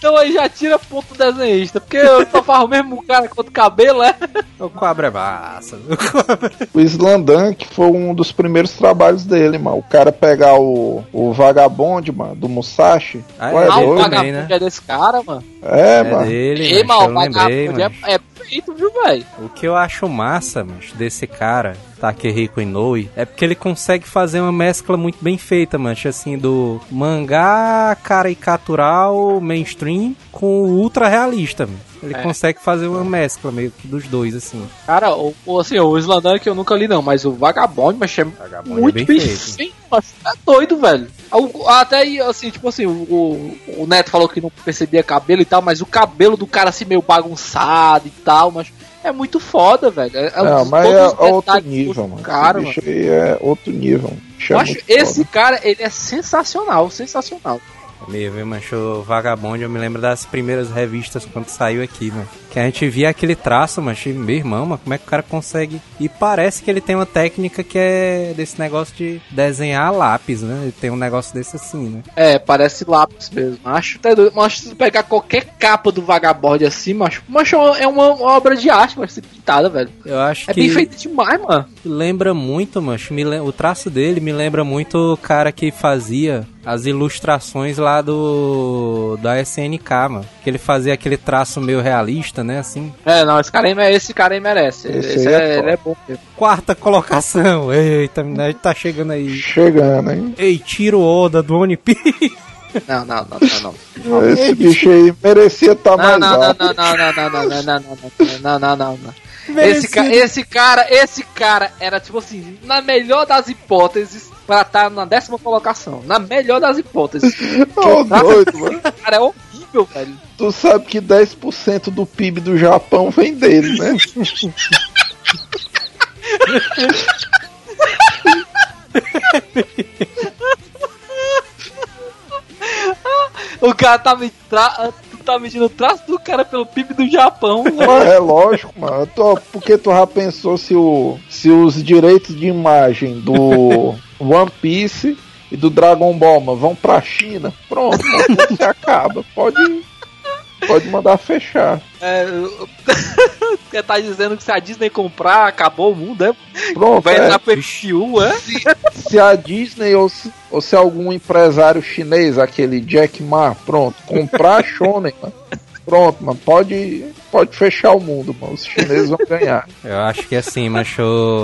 Então aí já tira ponto desenhista, porque eu só faço o mesmo cara quanto cabelo, é? O Coabra é massa. O Coabra... O Slandunk foi um dos primeiros trabalhos dele, mano. O cara pegar o, o vagabonde, mano, do Musashi. Ah, é Ah, dele o vagabundo né? é desse cara, mano. É, É mano. dele, Ei, mano, o lembrei, vagabundo mas... é, é feito, viu, velho? O que eu acho massa, mas, desse cara, Takehiko Inoue, é porque ele consegue fazer uma mescla muito bem feita, mancha, assim, do mangá caricatural mainstream com o ultra realista, mano. Ele É. consegue fazer uma mescla meio que dos dois, assim. Cara, o, o- assim, o Slandank eu nunca li não, mas o Vagabond, mas é Vagabond muito é bem, feito. mas é doido, velho. O- Até aí, assim, tipo assim, o, o- Neto falou que não percebia cabelo e tal, mas o cabelo do cara assim meio bagunçado e tal, mas é muito foda, velho. É, é Não, mas é outro nível, mano. Cara, Esse mano. aí é outro nível. Bicho é Eu acho esse foda. cara, ele é sensacional, sensacional. É Meio, viu, mancha, o Vagabond, eu me lembro das primeiras revistas quando saiu aqui, mano. Que a gente via aquele traço, mas meu irmão, mano, como é que o cara consegue... E parece que ele tem uma técnica que é desse negócio de desenhar a lápis, né? Ele tem um negócio desse assim, né? É, parece lápis mesmo. Acho até doido. Mas se pegar qualquer capa do Vagabond assim, macho, macho é uma, uma obra de arte, mas ser pintada, velho. Eu acho É que... bem feito demais, mano. Lembra muito, mancho. Me O traço dele me lembra muito o cara que fazia as ilustrações lá do da SNK, mano. Que ele fazia aquele traço meio realista, né? Assim. É, não, esse cara aí, esse cara aí merece. Esse Esse, aí é é, ele é bom mesmo. Quarta colocação. Eita, a gente tá chegando aí. Chegando, hein? Ei, tiro Oda do One Piece. Não, não, não, não, não. Esse bicho aí merecia estar Não, mais não, não, alto. não, não, não, não, não, não, não, não, não, não, não. Esse, ca esse cara, esse cara era tipo assim, na melhor das hipóteses, pra estar na décima colocação. Na melhor das hipóteses. [laughs] Ô, doido, mano. Cara é horrível, velho. Tu sabe que 10% do PIB do Japão vem dele, né? [laughs] O cara tá me tra... tu tá medindo o traço do cara pelo PIB do Japão. né? Mas é lógico, mano. Tu- porque tu já pensou se, o, se os direitos de imagem do One Piece e do Dragon Ball mano, vão pra China? Pronto, [laughs] você acaba. Pode, pode mandar fechar. É, [laughs] você tá dizendo que se a Disney comprar, acabou o mundo, é? Pronto, Vai é. entrar pro MCU, é? se a Disney ou se, ou se algum empresário chinês, aquele Jack Ma, pronto, comprar a [laughs] Shonen, mano, pronto, mano, pode, pode fechar o mundo, mano, os chineses vão ganhar. [laughs] Eu acho que assim, mas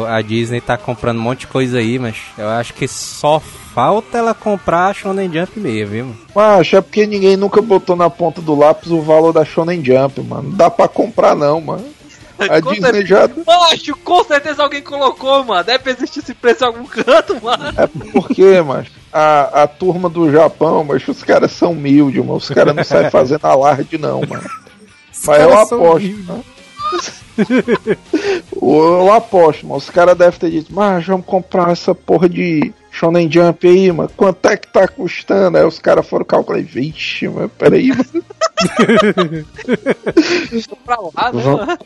a Disney tá comprando um monte de coisa aí, mas eu acho que só falta ela comprar a Shonen Jump mesmo, viu? mano? Mas é porque ninguém nunca botou na ponta do lápis o valor da Shonen Jump, mano. Não dá pra comprar não, mano. [laughs] A Com Disney já Macho, com certeza alguém colocou, mano. Deve existir esse preço em algum canto, mano. é porque, mas a, a turma do Japão, mas os caras são humildes, mano. Os caras não saem [laughs] fazendo alarde não, mano. Mas eu aposto, mano. [laughs] Eu aposto, mano. Os caras devem ter dito, mas vamos comprar essa porra de Shonen Jump aí, mano. Quanto é que tá custando? Aí os caras foram calcular. Vixe, mano, peraí, mano. Pra lá, né, mano?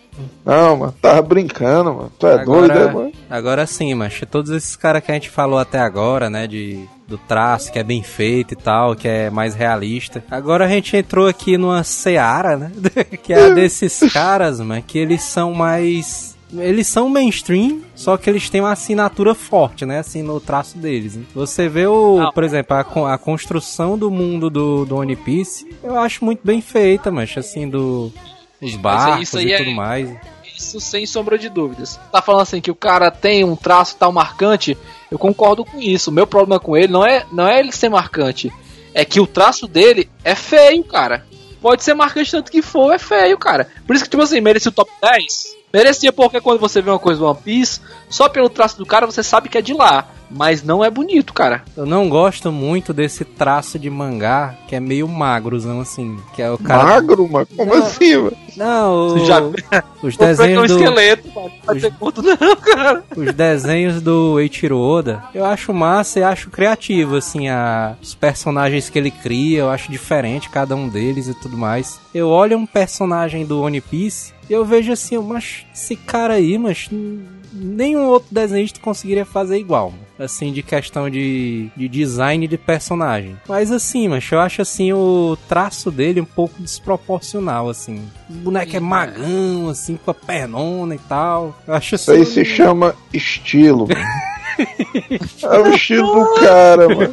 Não, mano, tava brincando, mano. Tu é doido, é, mano? Agora sim, mas todos esses caras que a gente falou até agora, né, de do traço, que é bem feito e tal, que é mais realista. Agora a gente entrou aqui numa seara, né? [laughs] que é a desses caras, mano, que eles são mais eles são mainstream, só que eles têm uma assinatura forte, né? Assim, no traço deles. Você vê o, por exemplo, a, a construção do mundo do, do One Piece, eu acho muito bem feita, mas assim, do os barcos e tudo é... mais. Isso sem sombra de dúvidas. Tá falando assim que o cara tem um traço tal marcante, eu concordo com isso. O meu problema com ele não é, não é ele ser marcante, é que o traço dele é feio, cara. Pode ser marcante tanto que for, é feio, cara. Por isso que, tipo assim, merece o top 10 Merecia porque quando você vê uma coisa do One Piece, só pelo traço do cara você sabe que é de lá. Mas não é bonito, cara. Eu não gosto muito desse traço de mangá que é meio magrozão, assim. Que é o cara. Magro, mano? Como não, assim, mano? Não, o... Já... os [laughs] desenhos. do... esqueleto, mano. Os... não, cara. Os desenhos do Eiichiro Oda, eu acho massa e acho criativo, assim. A... Os personagens que ele cria, eu acho diferente cada um deles e tudo mais. Eu olho um personagem do One Piece eu vejo assim, mas esse cara aí, mas nenhum outro desenhista conseguiria fazer igual. Assim, de questão de, de design de personagem. Mas assim, mas eu acho assim o traço dele um pouco desproporcional, assim. O boneco é magão, assim, com a pernona e tal. Eu acho assim. Isso aí se chama estilo. [laughs] é o estilo do cara, mano.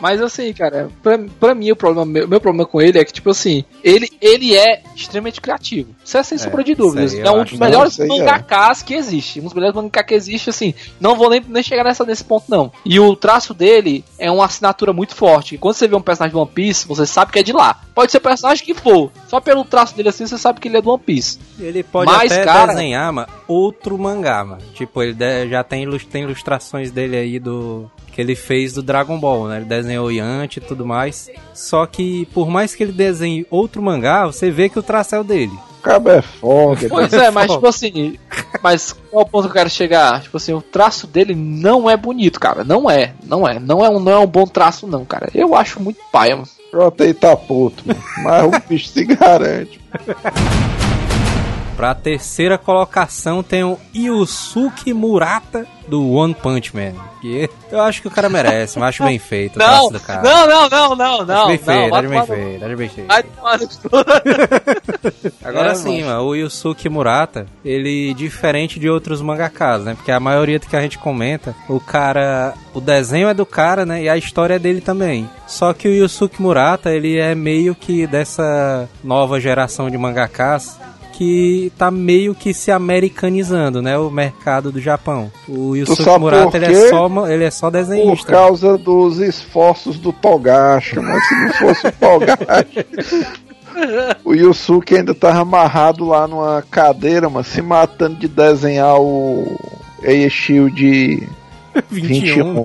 Mas assim, cara, pra, pra mim o problema, meu, meu problema com ele é que, tipo assim, ele, ele é extremamente criativo. Isso é sem é, sombra de dúvidas. É um dos melhores mangakás é. que existe. Um dos melhores mangakás que existe, assim. Não vou nem, nem chegar nessa, nesse ponto, não. E o traço dele é uma assinatura muito forte. quando você vê um personagem de One Piece, você sabe que é de lá. Pode ser o personagem que for. Só pelo traço dele assim, você sabe que ele é do One Piece. Ele pode Mas, até cara, desenhar, mano, outro mangá, mano. Tipo, ele já tem, tem ilustrações dele aí do que ele fez do Dragon Ball, né? Ele desenhou Yanti e tudo mais. Só que por mais que ele desenhe outro mangá, você vê que o traço é o dele. Cabo é foda. Pois é, mas tipo assim, mas qual o ponto que eu quero chegar? Tipo assim, o traço dele não é bonito, cara. Não é, não é. Não é um, não é um bom traço, não, cara. Eu acho muito paia, mano. Pronto, aí tá puto, mano. mas o bicho se garante. [laughs] Pra terceira colocação tem o Yusuke Murata do One Punch Man. Que eu acho que o cara merece, mas acho bem feito. [laughs] Não, não, não, não, não, não. Acho bem feito, acho bem feito, acho bem feito. Agora é, sim, mano, o Yusuke Murata, ele diferente de outros mangakas, né? Porque a maioria do que a gente comenta, o cara, o desenho é do cara, né? E a história é dele também. Só que o Yusuke Murata, ele é meio que dessa nova geração de mangakas que tá meio que se americanizando, né? O mercado do Japão. O Yusuke Murata, ele é, só, ele é só desenhista. Por causa dos esforços do Togashi, mas se não fosse o [laughs] Togashi... o Yusuke ainda tava amarrado lá numa cadeira, mas se matando de desenhar o Shield 21, 21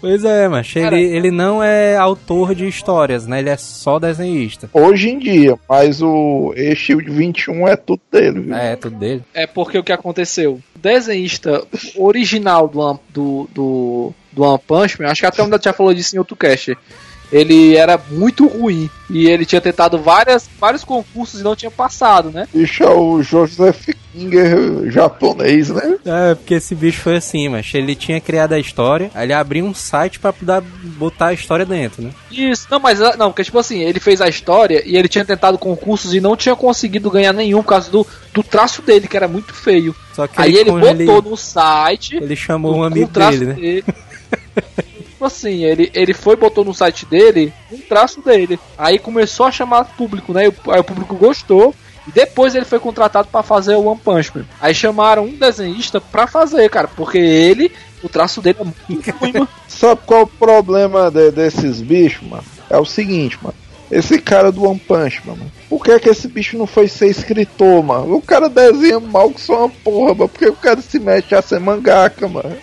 Pois é, mas ele, ele não é autor de histórias, né? Ele é só desenhista. Hoje em dia, mas o E-Shield 21 é tudo dele, viu? É, é tudo dele. É porque o que aconteceu? O desenhista original do, do, do, do One Punch Man, acho que até o já falou disso em outro cast ele era muito ruim. E ele tinha tentado várias, vários concursos e não tinha passado, né? Bicho é o Joseph Kinger japonês, né? É, porque esse bicho foi assim, mas ele tinha criado a história, aí ele abriu um site para poder botar a história dentro, né? Isso, não, mas não, porque tipo assim, ele fez a história e ele tinha tentado concursos e não tinha conseguido ganhar nenhum por causa do, do traço dele, que era muito feio. aí ele, ele botou ele, no site. Ele chamou um amigo dele, né? Dele. [laughs] tipo assim, ele, ele foi botou no site dele um traço dele. Aí começou a chamar público, né? Aí o público gostou. E depois ele foi contratado para fazer o One Punch Man. Aí chamaram um desenhista para fazer, cara, porque ele, o traço dele é muito [laughs] ruim, mano. Sabe qual é o problema de, desses bichos, mano? É o seguinte, mano. Esse cara do One Punch, mano. Por que, que esse bicho não foi ser escritor, mano? O cara desenha mal que só uma porra, mano. Por que o cara se mete a ser mangaka, mano?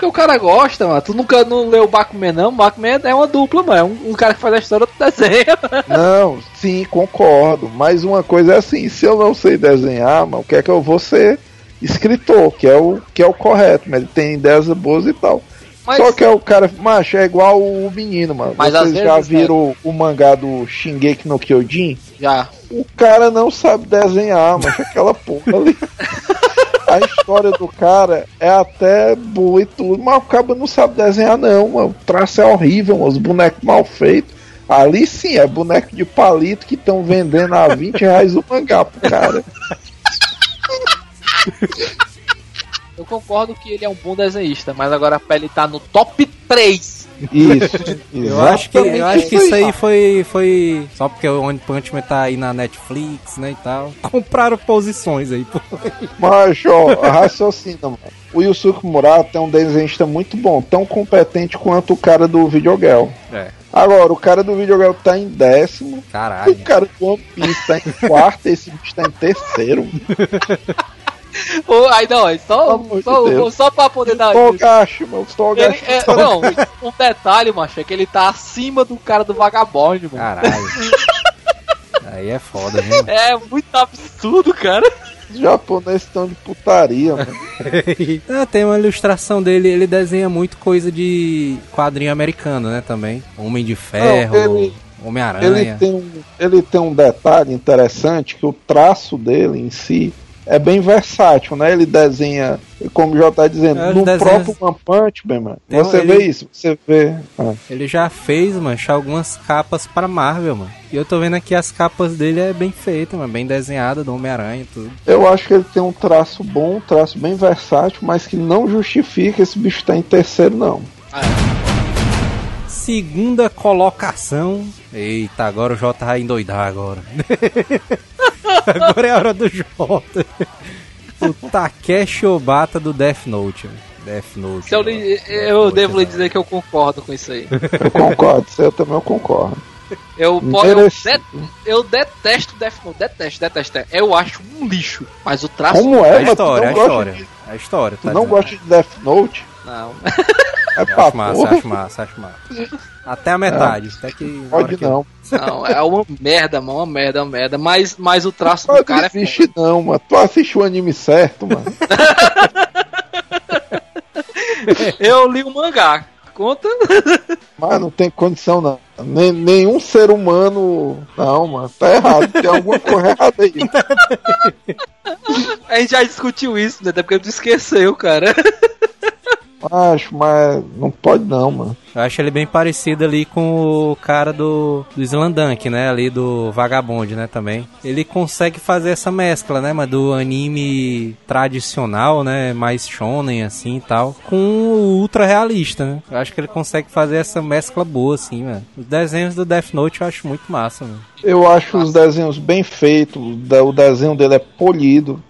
Porque o cara gosta, mano. Tu nunca não leu o Bakuman, não? O Bakuman é uma dupla, mano. É um, um cara que faz a história do desenho. [laughs] Não, sim, concordo. Mas uma coisa é assim, se eu não sei desenhar, mano, o que é que eu vou ser escritor, que é o, que é o correto, mas ele tem ideias boas e tal. Mas... Só que é o cara, macho, é igual o menino, mano. Mas Vocês já vezes, viram né? o, mangá do Shingeki no Kyojin? Já. O cara não sabe desenhar, mas aquela porra ali. [laughs] a história do cara é até boa e tudo, mas o cara não sabe desenhar, não, mano. O traço é horrível, mano. os bonecos mal feitos. Ali sim, é boneco de palito que estão vendendo a 20 reais o mangá pro cara. Eu concordo que ele é um bom desenhista, mas agora pra ele tá no top 3. [laughs] Isso. Eu acho que, eu acho que isso aí foi, foi só porque o One Punch Man tá aí na Netflix, né, e tal. [laughs] Compraram posições aí, pô. Mas, ó, raciocina, mano. O Yusuke Murata é um desenhista muito bom, tão competente quanto o cara do videogame. É, Agora, o cara do videogame tá em décimo, caralho. o cara do One Piece tá em quarto, esse bicho tá em terceiro. [laughs] Aí não, é só, Pelo de só, só pra poder dar. Togashi, mano, Ele, Togashi. é, não, um detalhe, macho, é que ele tá acima do cara do vagabundo, mano. Caralho. Aí é foda, viu? [laughs] É muito absurdo, cara. Os japoneses estão de putaria, mano. [laughs] Ah, tem uma ilustração dele, ele desenha muito coisa de quadrinho americano, né, também. Homem de Ferro, Não, ele- Ele Homem-Aranha. tem, um, ele tem um detalhe interessante que o traço dele em si é bem versátil, né? Ele desenha, como já tá dizendo, É, ele no desenha- próprio One Punch Man, mano. Tem Você ele- vê isso, você vê. ah, Ele já fez, mancha, algumas capas pra Marvel, mano. E eu tô vendo aqui as capas dele é bem feita, mano, bem desenhada do Homem-Aranha e tudo. Eu acho que ele tem um traço bom, um traço bem versátil, mas que não justifica esse bicho estar em terceiro, não. Segunda colocação. Eita, agora o Jota vai endoidar agora. [laughs] [laughs] agora é a hora do Jota. O Takeshi Obata do Death Note. Death Note. Se eu, lhe- eu devo lhe dizer que eu concordo com isso aí. Eu concordo, isso eu também eu concordo. Eu, eu, eu detesto Death Note, detesto, detesto. Eu acho um lixo, mas o traço. Como A é, tu história, a história. de, A história, tu tá não dizendo. gosta de Death Note? Não. É Eu acho massa, acho massa, acho massa. Até a metade. Até que. Pode que- não. Não, é uma merda, mano, uma merda, uma merda. Mas, mas o traço do cara é foda. não, mano. Tu assiste o anime certo, mano. [laughs] Eu li o mangá. Conta? Mas não tem condição, não. Nem- nenhum ser humano. Não, mano. Tá errado. Tem alguma coisa errada aí. [laughs] A gente já discutiu isso, né? Até porque tu esqueceu, cara. [laughs] Acho, mas não pode não, mano. Eu acho ele bem parecido ali com o cara do, do Slandunk, né? Ali do Vagabond, né? Também. Ele consegue fazer essa mescla, né? Mas do anime tradicional, né? Mais shonen, assim e tal. Com o ultra realista, né? Eu acho que ele consegue fazer essa mescla boa, assim, mano. Os desenhos do Death Note eu acho muito massa, mano. Eu acho os desenhos bem feitos. O desenho dele é polido.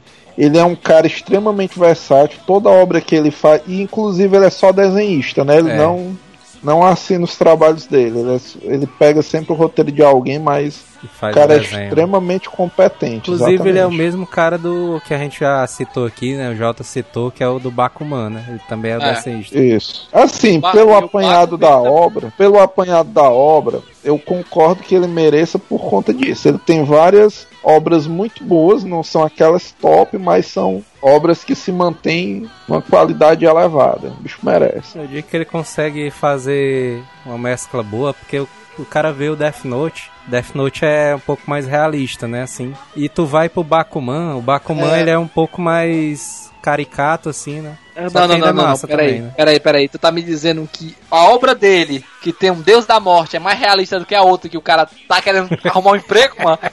Ele é um cara extremamente versátil. Toda obra que ele faz. E inclusive ele é só desenhista, né? Ele É. não. Não assina os trabalhos dele. Ele, é- ele pega sempre o roteiro de alguém, mas o cara o é desenho. extremamente competente. Inclusive, ele é o exatamente. mesmo cara do que a gente já citou aqui, né? O Jota citou, que é o do Bakuman, né? Ele também é o É. desenhista. Isso. Assim, Ba- pelo apanhado da também. obra, pelo apanhado da obra, eu concordo que ele mereça por conta disso. Ele tem várias obras muito boas, não são aquelas top, mas são obras que se mantêm uma qualidade elevada. O bicho merece. Eu digo que ele consegue fazer uma mescla boa, porque o, o cara vê o Death Note. Death Note é um pouco mais realista, né? Assim. E tu vai pro Bakuman, o Bakuman É. ele é um pouco mais caricato, assim, né? Só Não, que não, não, é não, não. massa Peraí, né? peraí, peraí. Tu tá me dizendo que a obra dele, que tem um deus da morte, é mais realista do que a outra, que o cara tá querendo [laughs] arrumar um emprego, mano? [laughs]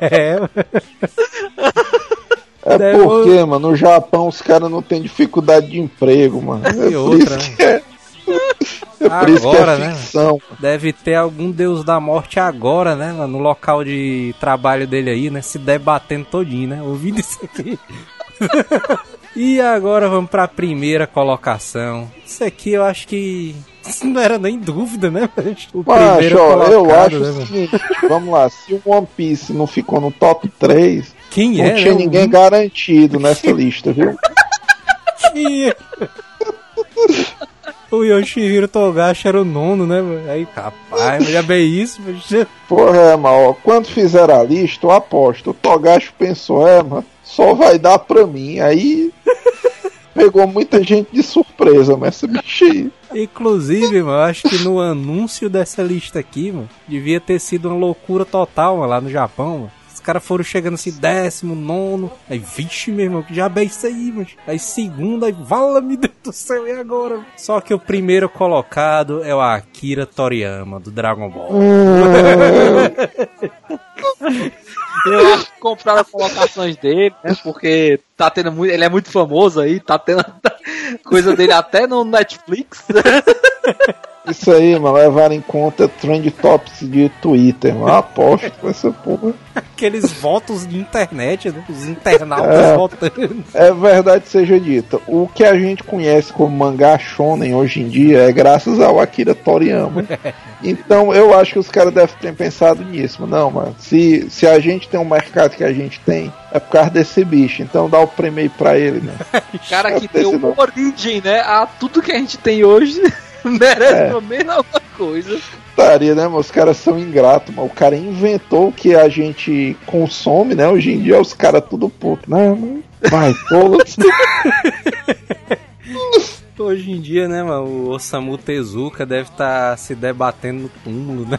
É, É porque, mano, no Japão os caras não têm dificuldade de emprego, mano. É por outra, isso que é. É que Agora, é né? deve ter algum deus da morte agora, né? No local de trabalho dele aí, né? Se debatendo todinho, né? Ouvindo isso aqui. [laughs] e agora vamos pra primeira colocação. Isso aqui eu acho que. Isso não era nem dúvida, né? O Mas, ó, eu colocado, acho né, seguinte, vamos lá, se o One Piece não ficou no top 3, Quem não é? tinha né? ninguém garantido nessa lista, viu? [laughs] Quem é? [laughs] O Yoshihiro Togashi era o nono, né? mano? Aí, capaz, mas já bem isso, mas... [laughs] Porra, é, mas ó, quando fizer a lista, eu aposto. O Togashi pensou, é, mano, só vai dar pra mim. Aí [laughs] pegou muita gente de surpresa, mas esse bicho aí. Inclusive, mano, eu acho que no anúncio dessa lista aqui, mano, devia ter sido uma loucura total, mano, lá no Japão, mano. Os caras foram chegando assim, décimo, nono. Aí, vixe, meu irmão, que já é isso aí, mas. Aí, segundo, aí, vala-me Deus do céu, e agora? Só que o primeiro colocado é o Akira Toriyama, do Dragon Ball. [laughs] Eu acho que compraram as colocações dele, né? Porque tá tendo muito. Ele é muito famoso aí, tá tendo [laughs] coisa dele até no Netflix. [laughs] Isso aí, mano, levar em conta trend tops de Twitter, mano. Aposto com essa porra. Aqueles votos de internet, né? Os internautas É. votando. É verdade seja dita. O que a gente conhece como mangá shonen hoje em dia é graças ao Akira Toriyama. Então eu acho que os caras devem ter pensado nisso. Mas Não, mano. Se, se a gente tem um mercado que a gente tem, é por causa desse bicho. Então dá o prêmio aí pra ele, né? cara que deu não. origem, né? A tudo que a gente tem hoje [laughs] merece É. pelo menos alguma coisa. Putaria, né, mano? Os caras são ingratos, mano. O cara inventou o que a gente consome, né? Hoje em dia os caras tudo puto. Não. Vai, todos. [laughs] Hoje em dia, né, mano, o Osamu Tezuka deve estar se debatendo no túmulo, né?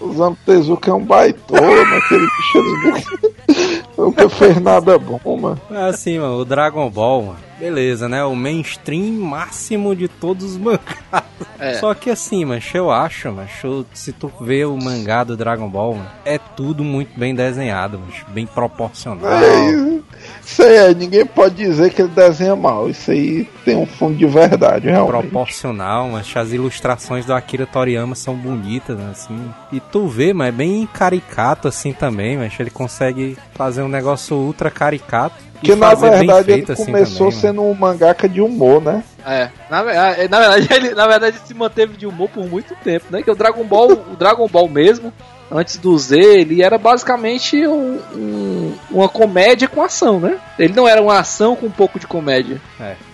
O Tezuka é um baitola, mano. Aquele bicho [laughs] nunca fez nada bom, mano. Assim, mano, o Dragon Ball, mano, beleza, né? O mainstream máximo de todos os mangás. É. Só que assim, mano, eu acho, mano, se tu vê o mangá do Dragon Ball, mano, é tudo muito bem desenhado, mano, bem proporcional. É isso. Isso aí, é, ninguém pode dizer que ele desenha mal. Isso aí tem um fundo de verdade, realmente. proporcional, mas as ilustrações do Akira Toriyama são bonitas, né, assim. E tu vê, mas é bem caricato assim também, mas ele consegue fazer um negócio ultra caricato. e Porque na verdade ele assim, começou também, sendo um mangaka de humor, né? É, na, é, na verdade, [laughs] ele, na verdade ele se manteve de humor por muito tempo, né? Que o Dragon Ball, o Dragon Ball mesmo, antes do Z, ele era basicamente um- um- uma comédia com ação, né? Ele não era uma ação com um pouco de comédia.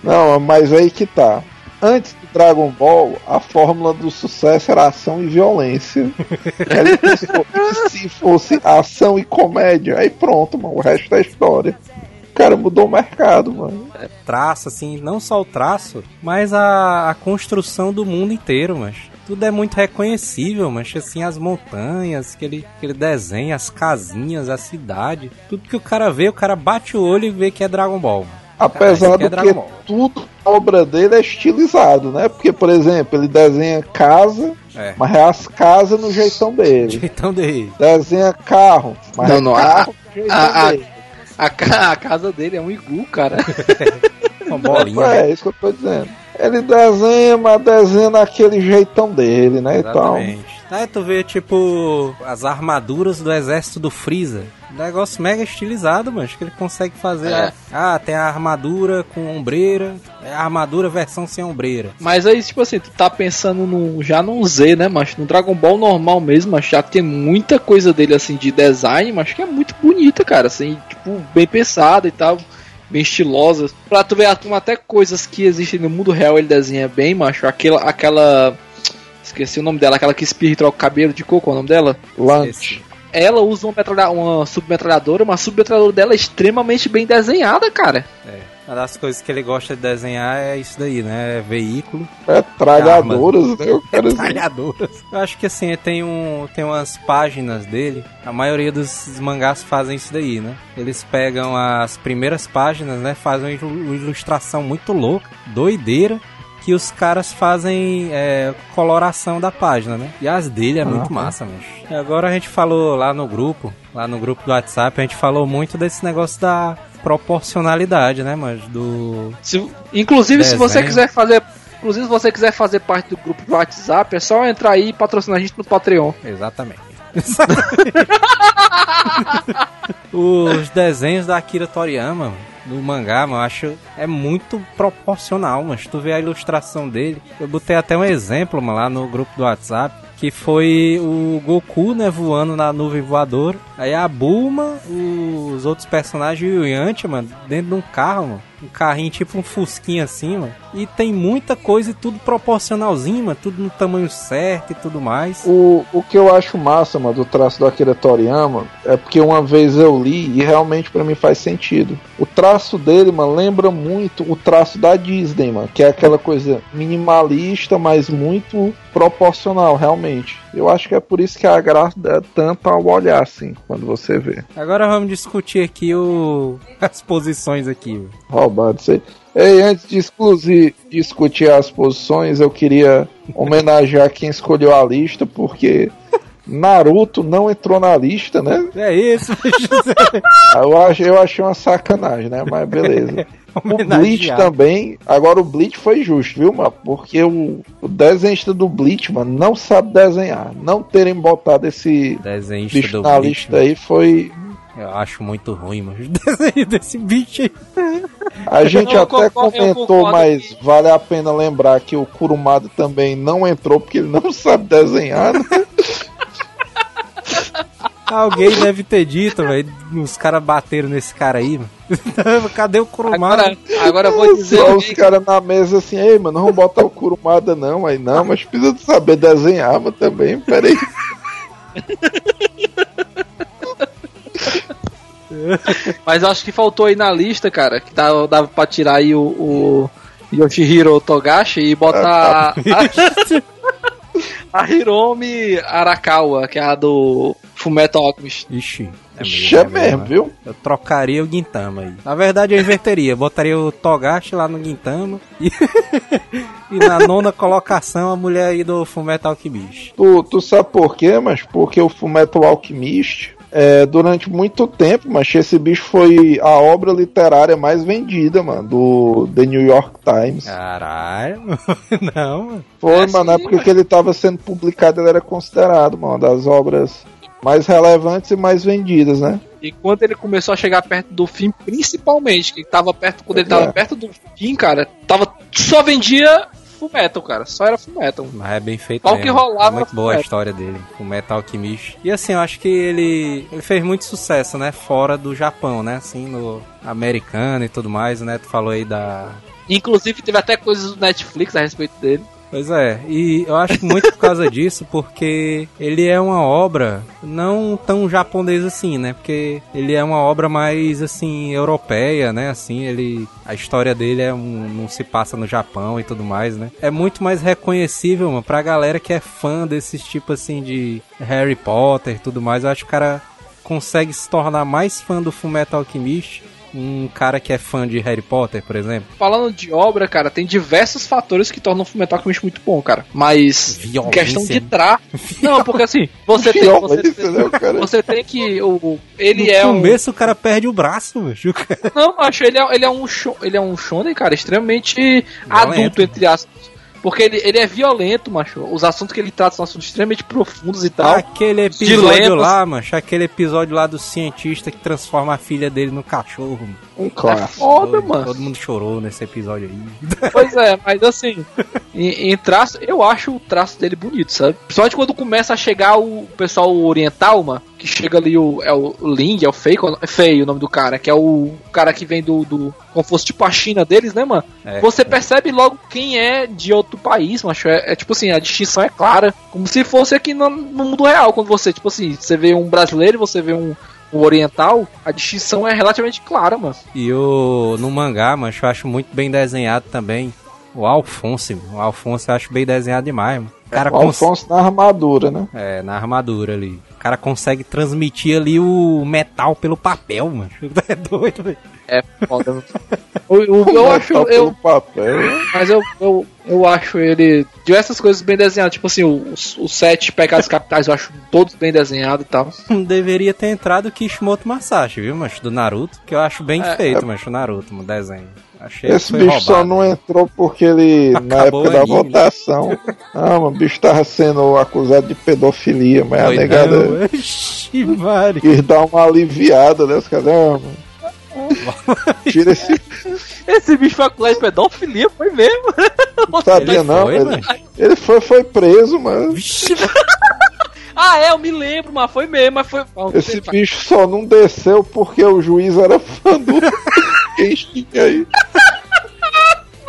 Não, mas aí que tá. Antes Dragon Ball, a fórmula do sucesso era ação e violência. Ele pensou, e se fosse ação e comédia, aí pronto, mano. O resto é história. O cara mudou o mercado, mano. traço, assim, não só o traço, mas a, a construção do mundo inteiro, mas tudo é muito reconhecível, mas assim, as montanhas que ele, que ele desenha, as casinhas, a cidade, tudo que o cara vê, o cara bate o olho e vê que é Dragon Ball. mano. Apesar é do Dragon que tudo a obra dele é estilizado, né? Porque, por exemplo, ele desenha casa, É. mas é as casas no jeitão dele. [laughs] Jeitão dele. Desenha carro, mas Não, é não, carro no jeitão a- a- dele. A, a casa dele é um iglu, cara. [laughs] Uma bolinha. É, é isso que eu tô dizendo. Ele desenha, mas desenha naquele jeitão dele, né? Exatamente. Aí tu vê, tipo, as armaduras do exército do Freeza. Negócio mega estilizado, mano. Acho que ele consegue fazer. É. Ah, tem a armadura com ombreira. É a armadura versão sem ombreira. Mas aí, tipo assim, tu tá pensando no, já no Z, né, mas no Dragon Ball normal mesmo, mas já tem muita coisa dele, assim, de design, mas que é muito bonita, cara, assim, tipo, bem pensada e tal, bem estilosa. Pra tu ver como até coisas que existem no mundo real ele desenha bem, macho, aquela, aquela, esqueci o nome dela, aquela que espirra e troca o cabelo de coco, é o nome dela? Lunch. Ela usa uma, metralha, uma submetralhadora, mas a submetralhadora dela é extremamente bem desenhada, cara. É. Uma das coisas que ele gosta de desenhar é isso daí, né? É veículo. Metralhadoras, né? [laughs] O cara Metralhadoras. Eu acho que assim, tem, um, tem umas páginas dele. A maioria dos mangás fazem isso daí, né? Eles pegam as primeiras páginas, né? Fazem uma ilu- uma ilustração muito louca, doideira. Que os caras fazem é, coloração da página, né? E as dele é muito massa, mas. Agora a gente falou lá no grupo, lá no grupo do WhatsApp, a gente falou muito desse negócio da proporcionalidade, né, mas do Se- inclusive, se você Desenho. quiser fazer. Inclusive, se você quiser fazer parte do grupo do WhatsApp, é só entrar aí e patrocinar a gente no Patreon. Exatamente. [laughs] Os desenhos da Akira Toriyama no mangá, eu acho é muito proporcional, mas tu vê a ilustração dele. Eu botei até um exemplo, mano, lá no grupo do WhatsApp, que foi o Goku, né, voando na nuvem voadora. Aí a Bulma, os outros personagens e o Yantia, mano, dentro de um carro, mano. Um carrinho tipo um fusquinha assim, mano. E tem muita coisa e tudo proporcionalzinho, mano. Tudo no tamanho certo e tudo mais. O, o que eu acho massa, mano, do traço do Akira Toriyama é porque uma vez eu li e realmente pra mim faz sentido. O traço dele, mano, lembra muito o traço da Disney, mano, que é aquela coisa minimalista, mas muito proporcional, realmente. Eu acho que é por isso que a graça é tanto ao olhar, assim, quando você vê. Agora vamos discutir aqui o... [laughs] as posições aqui. Roubado, sei. Ei, antes de discutir as posições, eu queria homenagear quem escolheu a lista, porque Naruto não entrou na lista, né? É isso, [laughs] José. Eu achei, eu achei uma sacanagem, né? Mas beleza. [laughs] O Bleach também. Agora o Bleach foi justo, viu, mano? Porque o, o desenhista do Bleach, mano, não sabe desenhar. Não terem botado esse Desenhista bicho do na Bleach, lista aí foi. Eu acho muito ruim, mano. [laughs] O desenho desse bicho aí. A gente Eu até concordo- comentou, mas que- vale a pena lembrar que o Kurumada também não entrou porque ele não [laughs] sabe desenhar. né? Alguém deve ter dito, velho. Os caras bateram nesse cara aí, mano. [laughs] Cadê o Kurumada? Agora, agora eu vou dizer. Só os caras na mesa assim, ei, mano, não vamos botar o Kurumada não, aí não, mas precisa de saber desenhar, mas também, peraí. [laughs] Mas eu acho que faltou aí na lista, cara, que dava, dava pra tirar aí o, o Yoshihiro Togashi e botar a, a Hiromi Arakawa, que é a do Fullmetal Alchemist. Ixi. É mesmo, viu? Eu trocaria o Guintama aí. Na verdade, eu inverteria. Botaria o Togashi lá no Guintama. E, [laughs] e na nona colocação, a mulher aí do Fullmetal Alchemist. Tu, tu sabe por quê, mas porque o Fullmetal Alchemist, é, durante muito tempo, mas esse bicho foi a obra literária mais vendida, mano, do The New York Times. Caralho. [laughs] Não, mano. Foi, É, mano, na sim, época que ele tava sendo publicado, ele era considerado, mano, uma das obras mais relevantes e mais vendidas, né? E quando ele começou a chegar perto do fim, principalmente, que tava perto, quando ele É. tava perto do fim, cara, tava, só vendia Fullmetal, cara, só era Fullmetal. Mas é bem feito Qual que rolava É muito boa a história dele, o Metal Alchemist. E assim, eu acho que ele, ele fez muito sucesso, né? Fora do Japão, né? Assim, no americano e tudo mais, né? Tu falou aí da... Inclusive teve até coisas do Netflix a respeito dele. Pois é, e eu acho muito por causa disso, porque ele é uma obra não tão japonesa assim, né? Porque ele é uma obra mais assim europeia, né? Assim, ele a história dele é um, não se passa no Japão e tudo mais, né? É muito mais reconhecível, mano, pra galera que é fã desses tipos assim de Harry Potter e tudo mais. Eu acho que o cara consegue se tornar mais fã do Fullmetal Alchemist um cara que é fã de Harry Potter, por exemplo. Falando de obra, cara, tem diversos fatores que tornam o Fullmetal Alchemist muito bom, cara. Mas em Violência. questão de tra... [laughs] Não, porque assim, você tem, você, mas isso, né, você tem que o ele no é um começo o cara perde o braço, mano. Não, acho ele é, ele é um show, ele é um shonen, cara, extremamente adulto entre aspas. Porque ele, ele é violento, macho. Os assuntos que ele trata são assuntos extremamente profundos e tal. Aquele episódio dilemas. lá, mancho, aquele episódio lá do cientista que transforma a filha dele no cachorro. mano. Um É clássico. foda, Todo- mano. Todo mundo chorou nesse episódio aí. [laughs] Pois é, mas assim, em, em traço, eu acho o traço dele bonito, sabe? Principalmente quando começa a chegar o pessoal oriental, mano, que chega ali o, é o Ling, é o Fei, é Fei o nome do cara, que é o cara que vem do, do como fosse tipo a China deles, né, mano? É, Você percebe logo quem é de outro país, macho. É, é tipo assim, a distinção é clara. Como se fosse aqui no, no mundo real. Quando você, tipo assim, você vê um brasileiro e você vê um, um oriental, a distinção é relativamente clara, mano. E o no mangá, mancho, eu acho muito bem desenhado também. O Alphonse, mano. o Alphonse eu acho bem desenhado demais, mano. O cara O cons- Alfonso na armadura, né? É, na armadura ali. O cara consegue transmitir ali o metal pelo papel, mano. [laughs] É doido, velho. É foda. [laughs] O- o- eu acho, eu, pelo papel. mas eu, eu, eu acho ele diversas coisas bem desenhadas. Tipo assim, os, os sete pecados capitais eu acho todos bem desenhados e tal. [laughs] Deveria ter entrado o Kishimoto Masashi, viu, mancho? Do Naruto. Que eu acho bem É, feito, mancho, o Naruto, no desenho. Achei Esse bicho só roubado. não entrou porque ele, na Acabou época da anime, né? votação, ah, o bicho tava sendo acusado de pedofilia, mas a Foi negada não. Quis dar uma aliviada, né? Os caras, ah, [laughs] tira esse Esse bicho foi acusado de pedofilia, foi mesmo. sabia Ele não, foi, mano? ele foi, foi preso, mano. Vixe, [laughs] Ah, é, eu me lembro, mas foi mesmo, mas foi. Esse bicho só não desceu porque o juiz era fã do. Kenshin aí.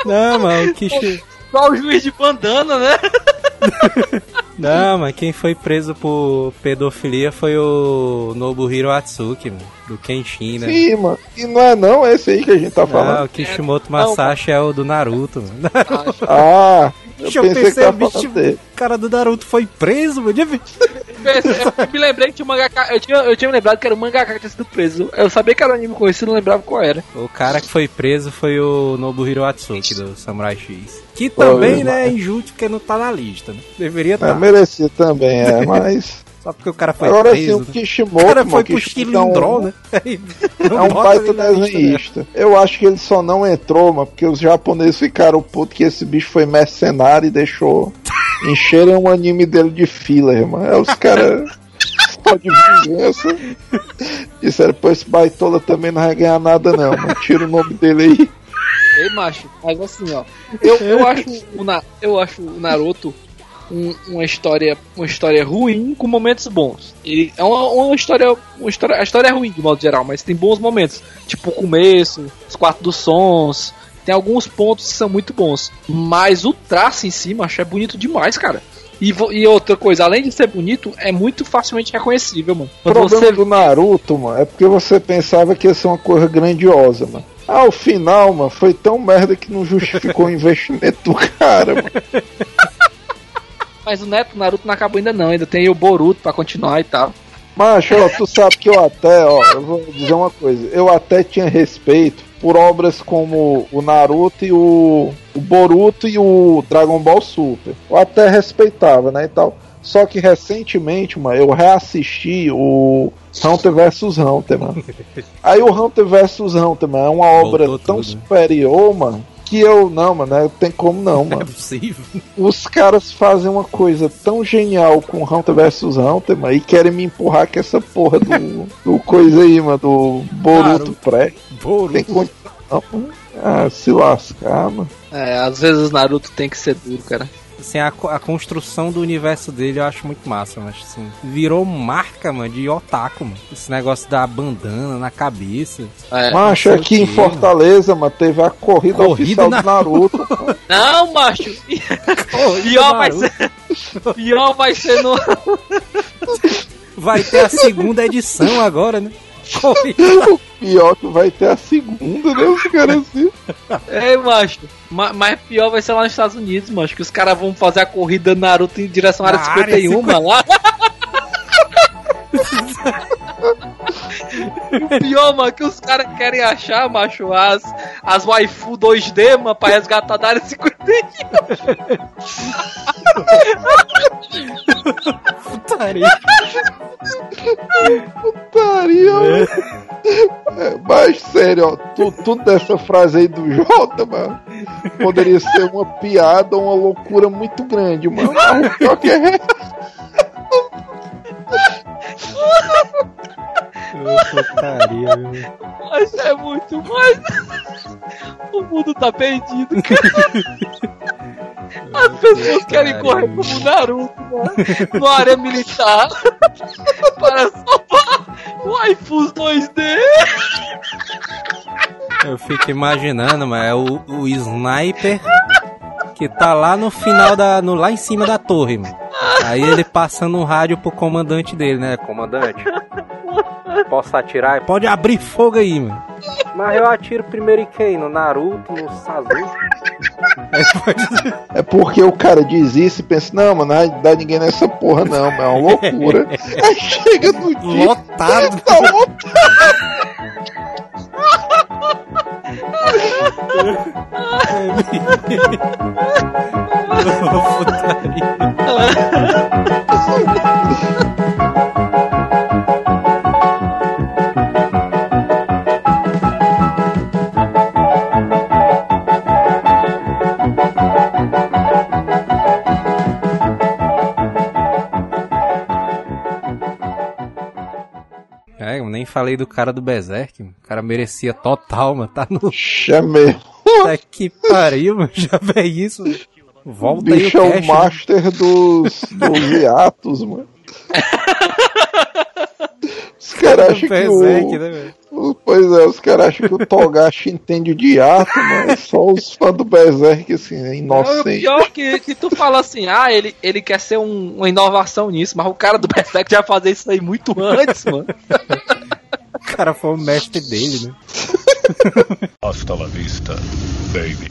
Não, mano, Kishi... Só o juiz de bandana, né? [laughs] Não, mas quem foi preso por pedofilia foi o Nobuhiro Atsuki, mano, do Kenshin, né? Sim, mano. E não é não esse aí que a gente tá Não, falando. o Kishimoto Masashi é o do Naruto, mano. Ah, eu Deixa eu pensei que perceber, tava falando dele. o cara do Naruto foi preso, mano. [laughs] Eu me lembrei que tinha um mangaka. Eu tinha, eu tinha me lembrado que era um mangaka que tinha sido preso. Eu sabia que era um anime conhecido, não lembrava qual era. O cara que foi preso foi o Nobuhiro Atsuki, do Samurai X. Que também, Pô, né, é injusto porque não tá na lista, né? Deveria É, estar. merecia também, é, [laughs] mas. Só porque o cara foi Agora sim, preso. o né? Kishimoto. O cara foi pro Kishimoto [laughs] é um- né? É um baita desenhista. Eu acho que ele só não entrou, mano, porque os japoneses ficaram putos que esse bicho foi mercenário e deixou [laughs] encherem um anime dele de filler, mano. É os caras só de vingança. Disseram, pô, esse baitola também não vai ganhar nada, não, mano. Tira o nome dele aí. Ei, macho, mas assim, ó. Eu, eu, acho, o Na, eu acho o Naruto um- uma, história, uma história ruim com momentos bons. Ele é uma, uma história. Uma história. A história é ruim de modo geral, mas tem bons momentos. Tipo o começo, os quatro dos sons. Tem alguns pontos que são muito bons. Mas o traço em si, macho, é bonito demais, cara. E, e outra coisa, além de ser bonito, é muito facilmente reconhecível, mano. O Quando problema você do Naruto, mano, é porque você pensava que ia ser uma coisa grandiosa, mano. Ao final, mano, foi tão merda que não justificou o investimento do cara, mano. Mas o Neto, o Naruto não acabou ainda não, ainda tem o Boruto pra continuar e tal. Macho, ó, tu sabe que eu até, ó, eu vou dizer uma coisa, eu até tinha respeito por obras como o Naruto e o, o Boruto e o Dragon Ball Super. Eu até respeitava, né, e tal. Só que recentemente, mano, eu reassisti o Hunter vs Hunter, mano. [laughs] Aí o Hunter vs Hunter, mano, é uma obra Voltou tão tudo, né? superior, mano, que eu, não, mano, não tem como não, Não é mano. possível. Os caras fazem uma coisa tão genial com Hunter vs Hunter, mano, e querem me empurrar com essa porra do, [laughs] do coisa aí, mano, do Boruto Claro. pré. Boruto. Tem condição, mano. Ah, se lascar, mano. É, às vezes o Naruto tem que ser duro, cara. Assim, a, a construção do universo dele eu acho muito massa, mas assim, virou marca, mano, de otaku, mano. Esse negócio da bandana na cabeça. É. Macho, aqui em Fortaleza, mano, teve a corrida, Corrida oficial na- do Naruto. mano. Não, macho! Pior vai ser. Pior vai ser no. Vai ter a segunda edição agora, né? Corrida. [laughs] Pior que vai ter a segunda, né? Os caras assim. É, macho. Ma- Mas pior vai ser lá nos Estados Unidos, macho. Que os caras vão fazer a corrida Naruto em direção à área área 51, mano. Lá. [laughs] O pior, mano, que os caras querem achar, macho, as, as waifu 2D, mano, pra resgatar da área 51. Putaria. Putaria, mano. É, mas sério, ó, tu- tudo dessa frase aí do Jota, mano, poderia ser uma piada ou uma loucura muito grande, mano. Mas o pior que é Putaria. Mas é muito mais. O mundo tá perdido, cara. As pessoas querem correr como Naruto, mano. No área militar. Para salvar waifus 2D. Eu fico imaginando, mas é o, o sniper que tá lá no final da. No, lá em cima da torre, mano. Aí ele passando um rádio pro comandante dele, né? Comandante. [laughs] Posso atirar? Pode abrir fogo aí, mano. Mas eu atiro primeiro em quem? No Naruto, no Sasuke? É porque o cara diz isso e pensa, não, mano, não dar ninguém nessa porra, não, mano, é uma loucura. [laughs] Aí chega no dia. Lotado. Tá louco. [laughs] É, [laughs] nem falei do cara do Berserk. O cara merecia total, mano. Tá no. Chamei. É tá que pariu, mano. [laughs] Já vê isso. Mano. Volta o bicho aí o é o master dos, dos hiatos, mano. Os caras [laughs] acham que o... Né, pois é, os caras acham que o Togashi entende de ato, mas é só os fãs do Berserk, assim, é inocente. É pior que, que tu fala assim, ah, ele, ele quer ser um, uma inovação nisso, mas o cara do Berserk já fazia isso aí muito antes, mano. O [laughs] cara foi o mestre dele, né? Hasta la vista, baby.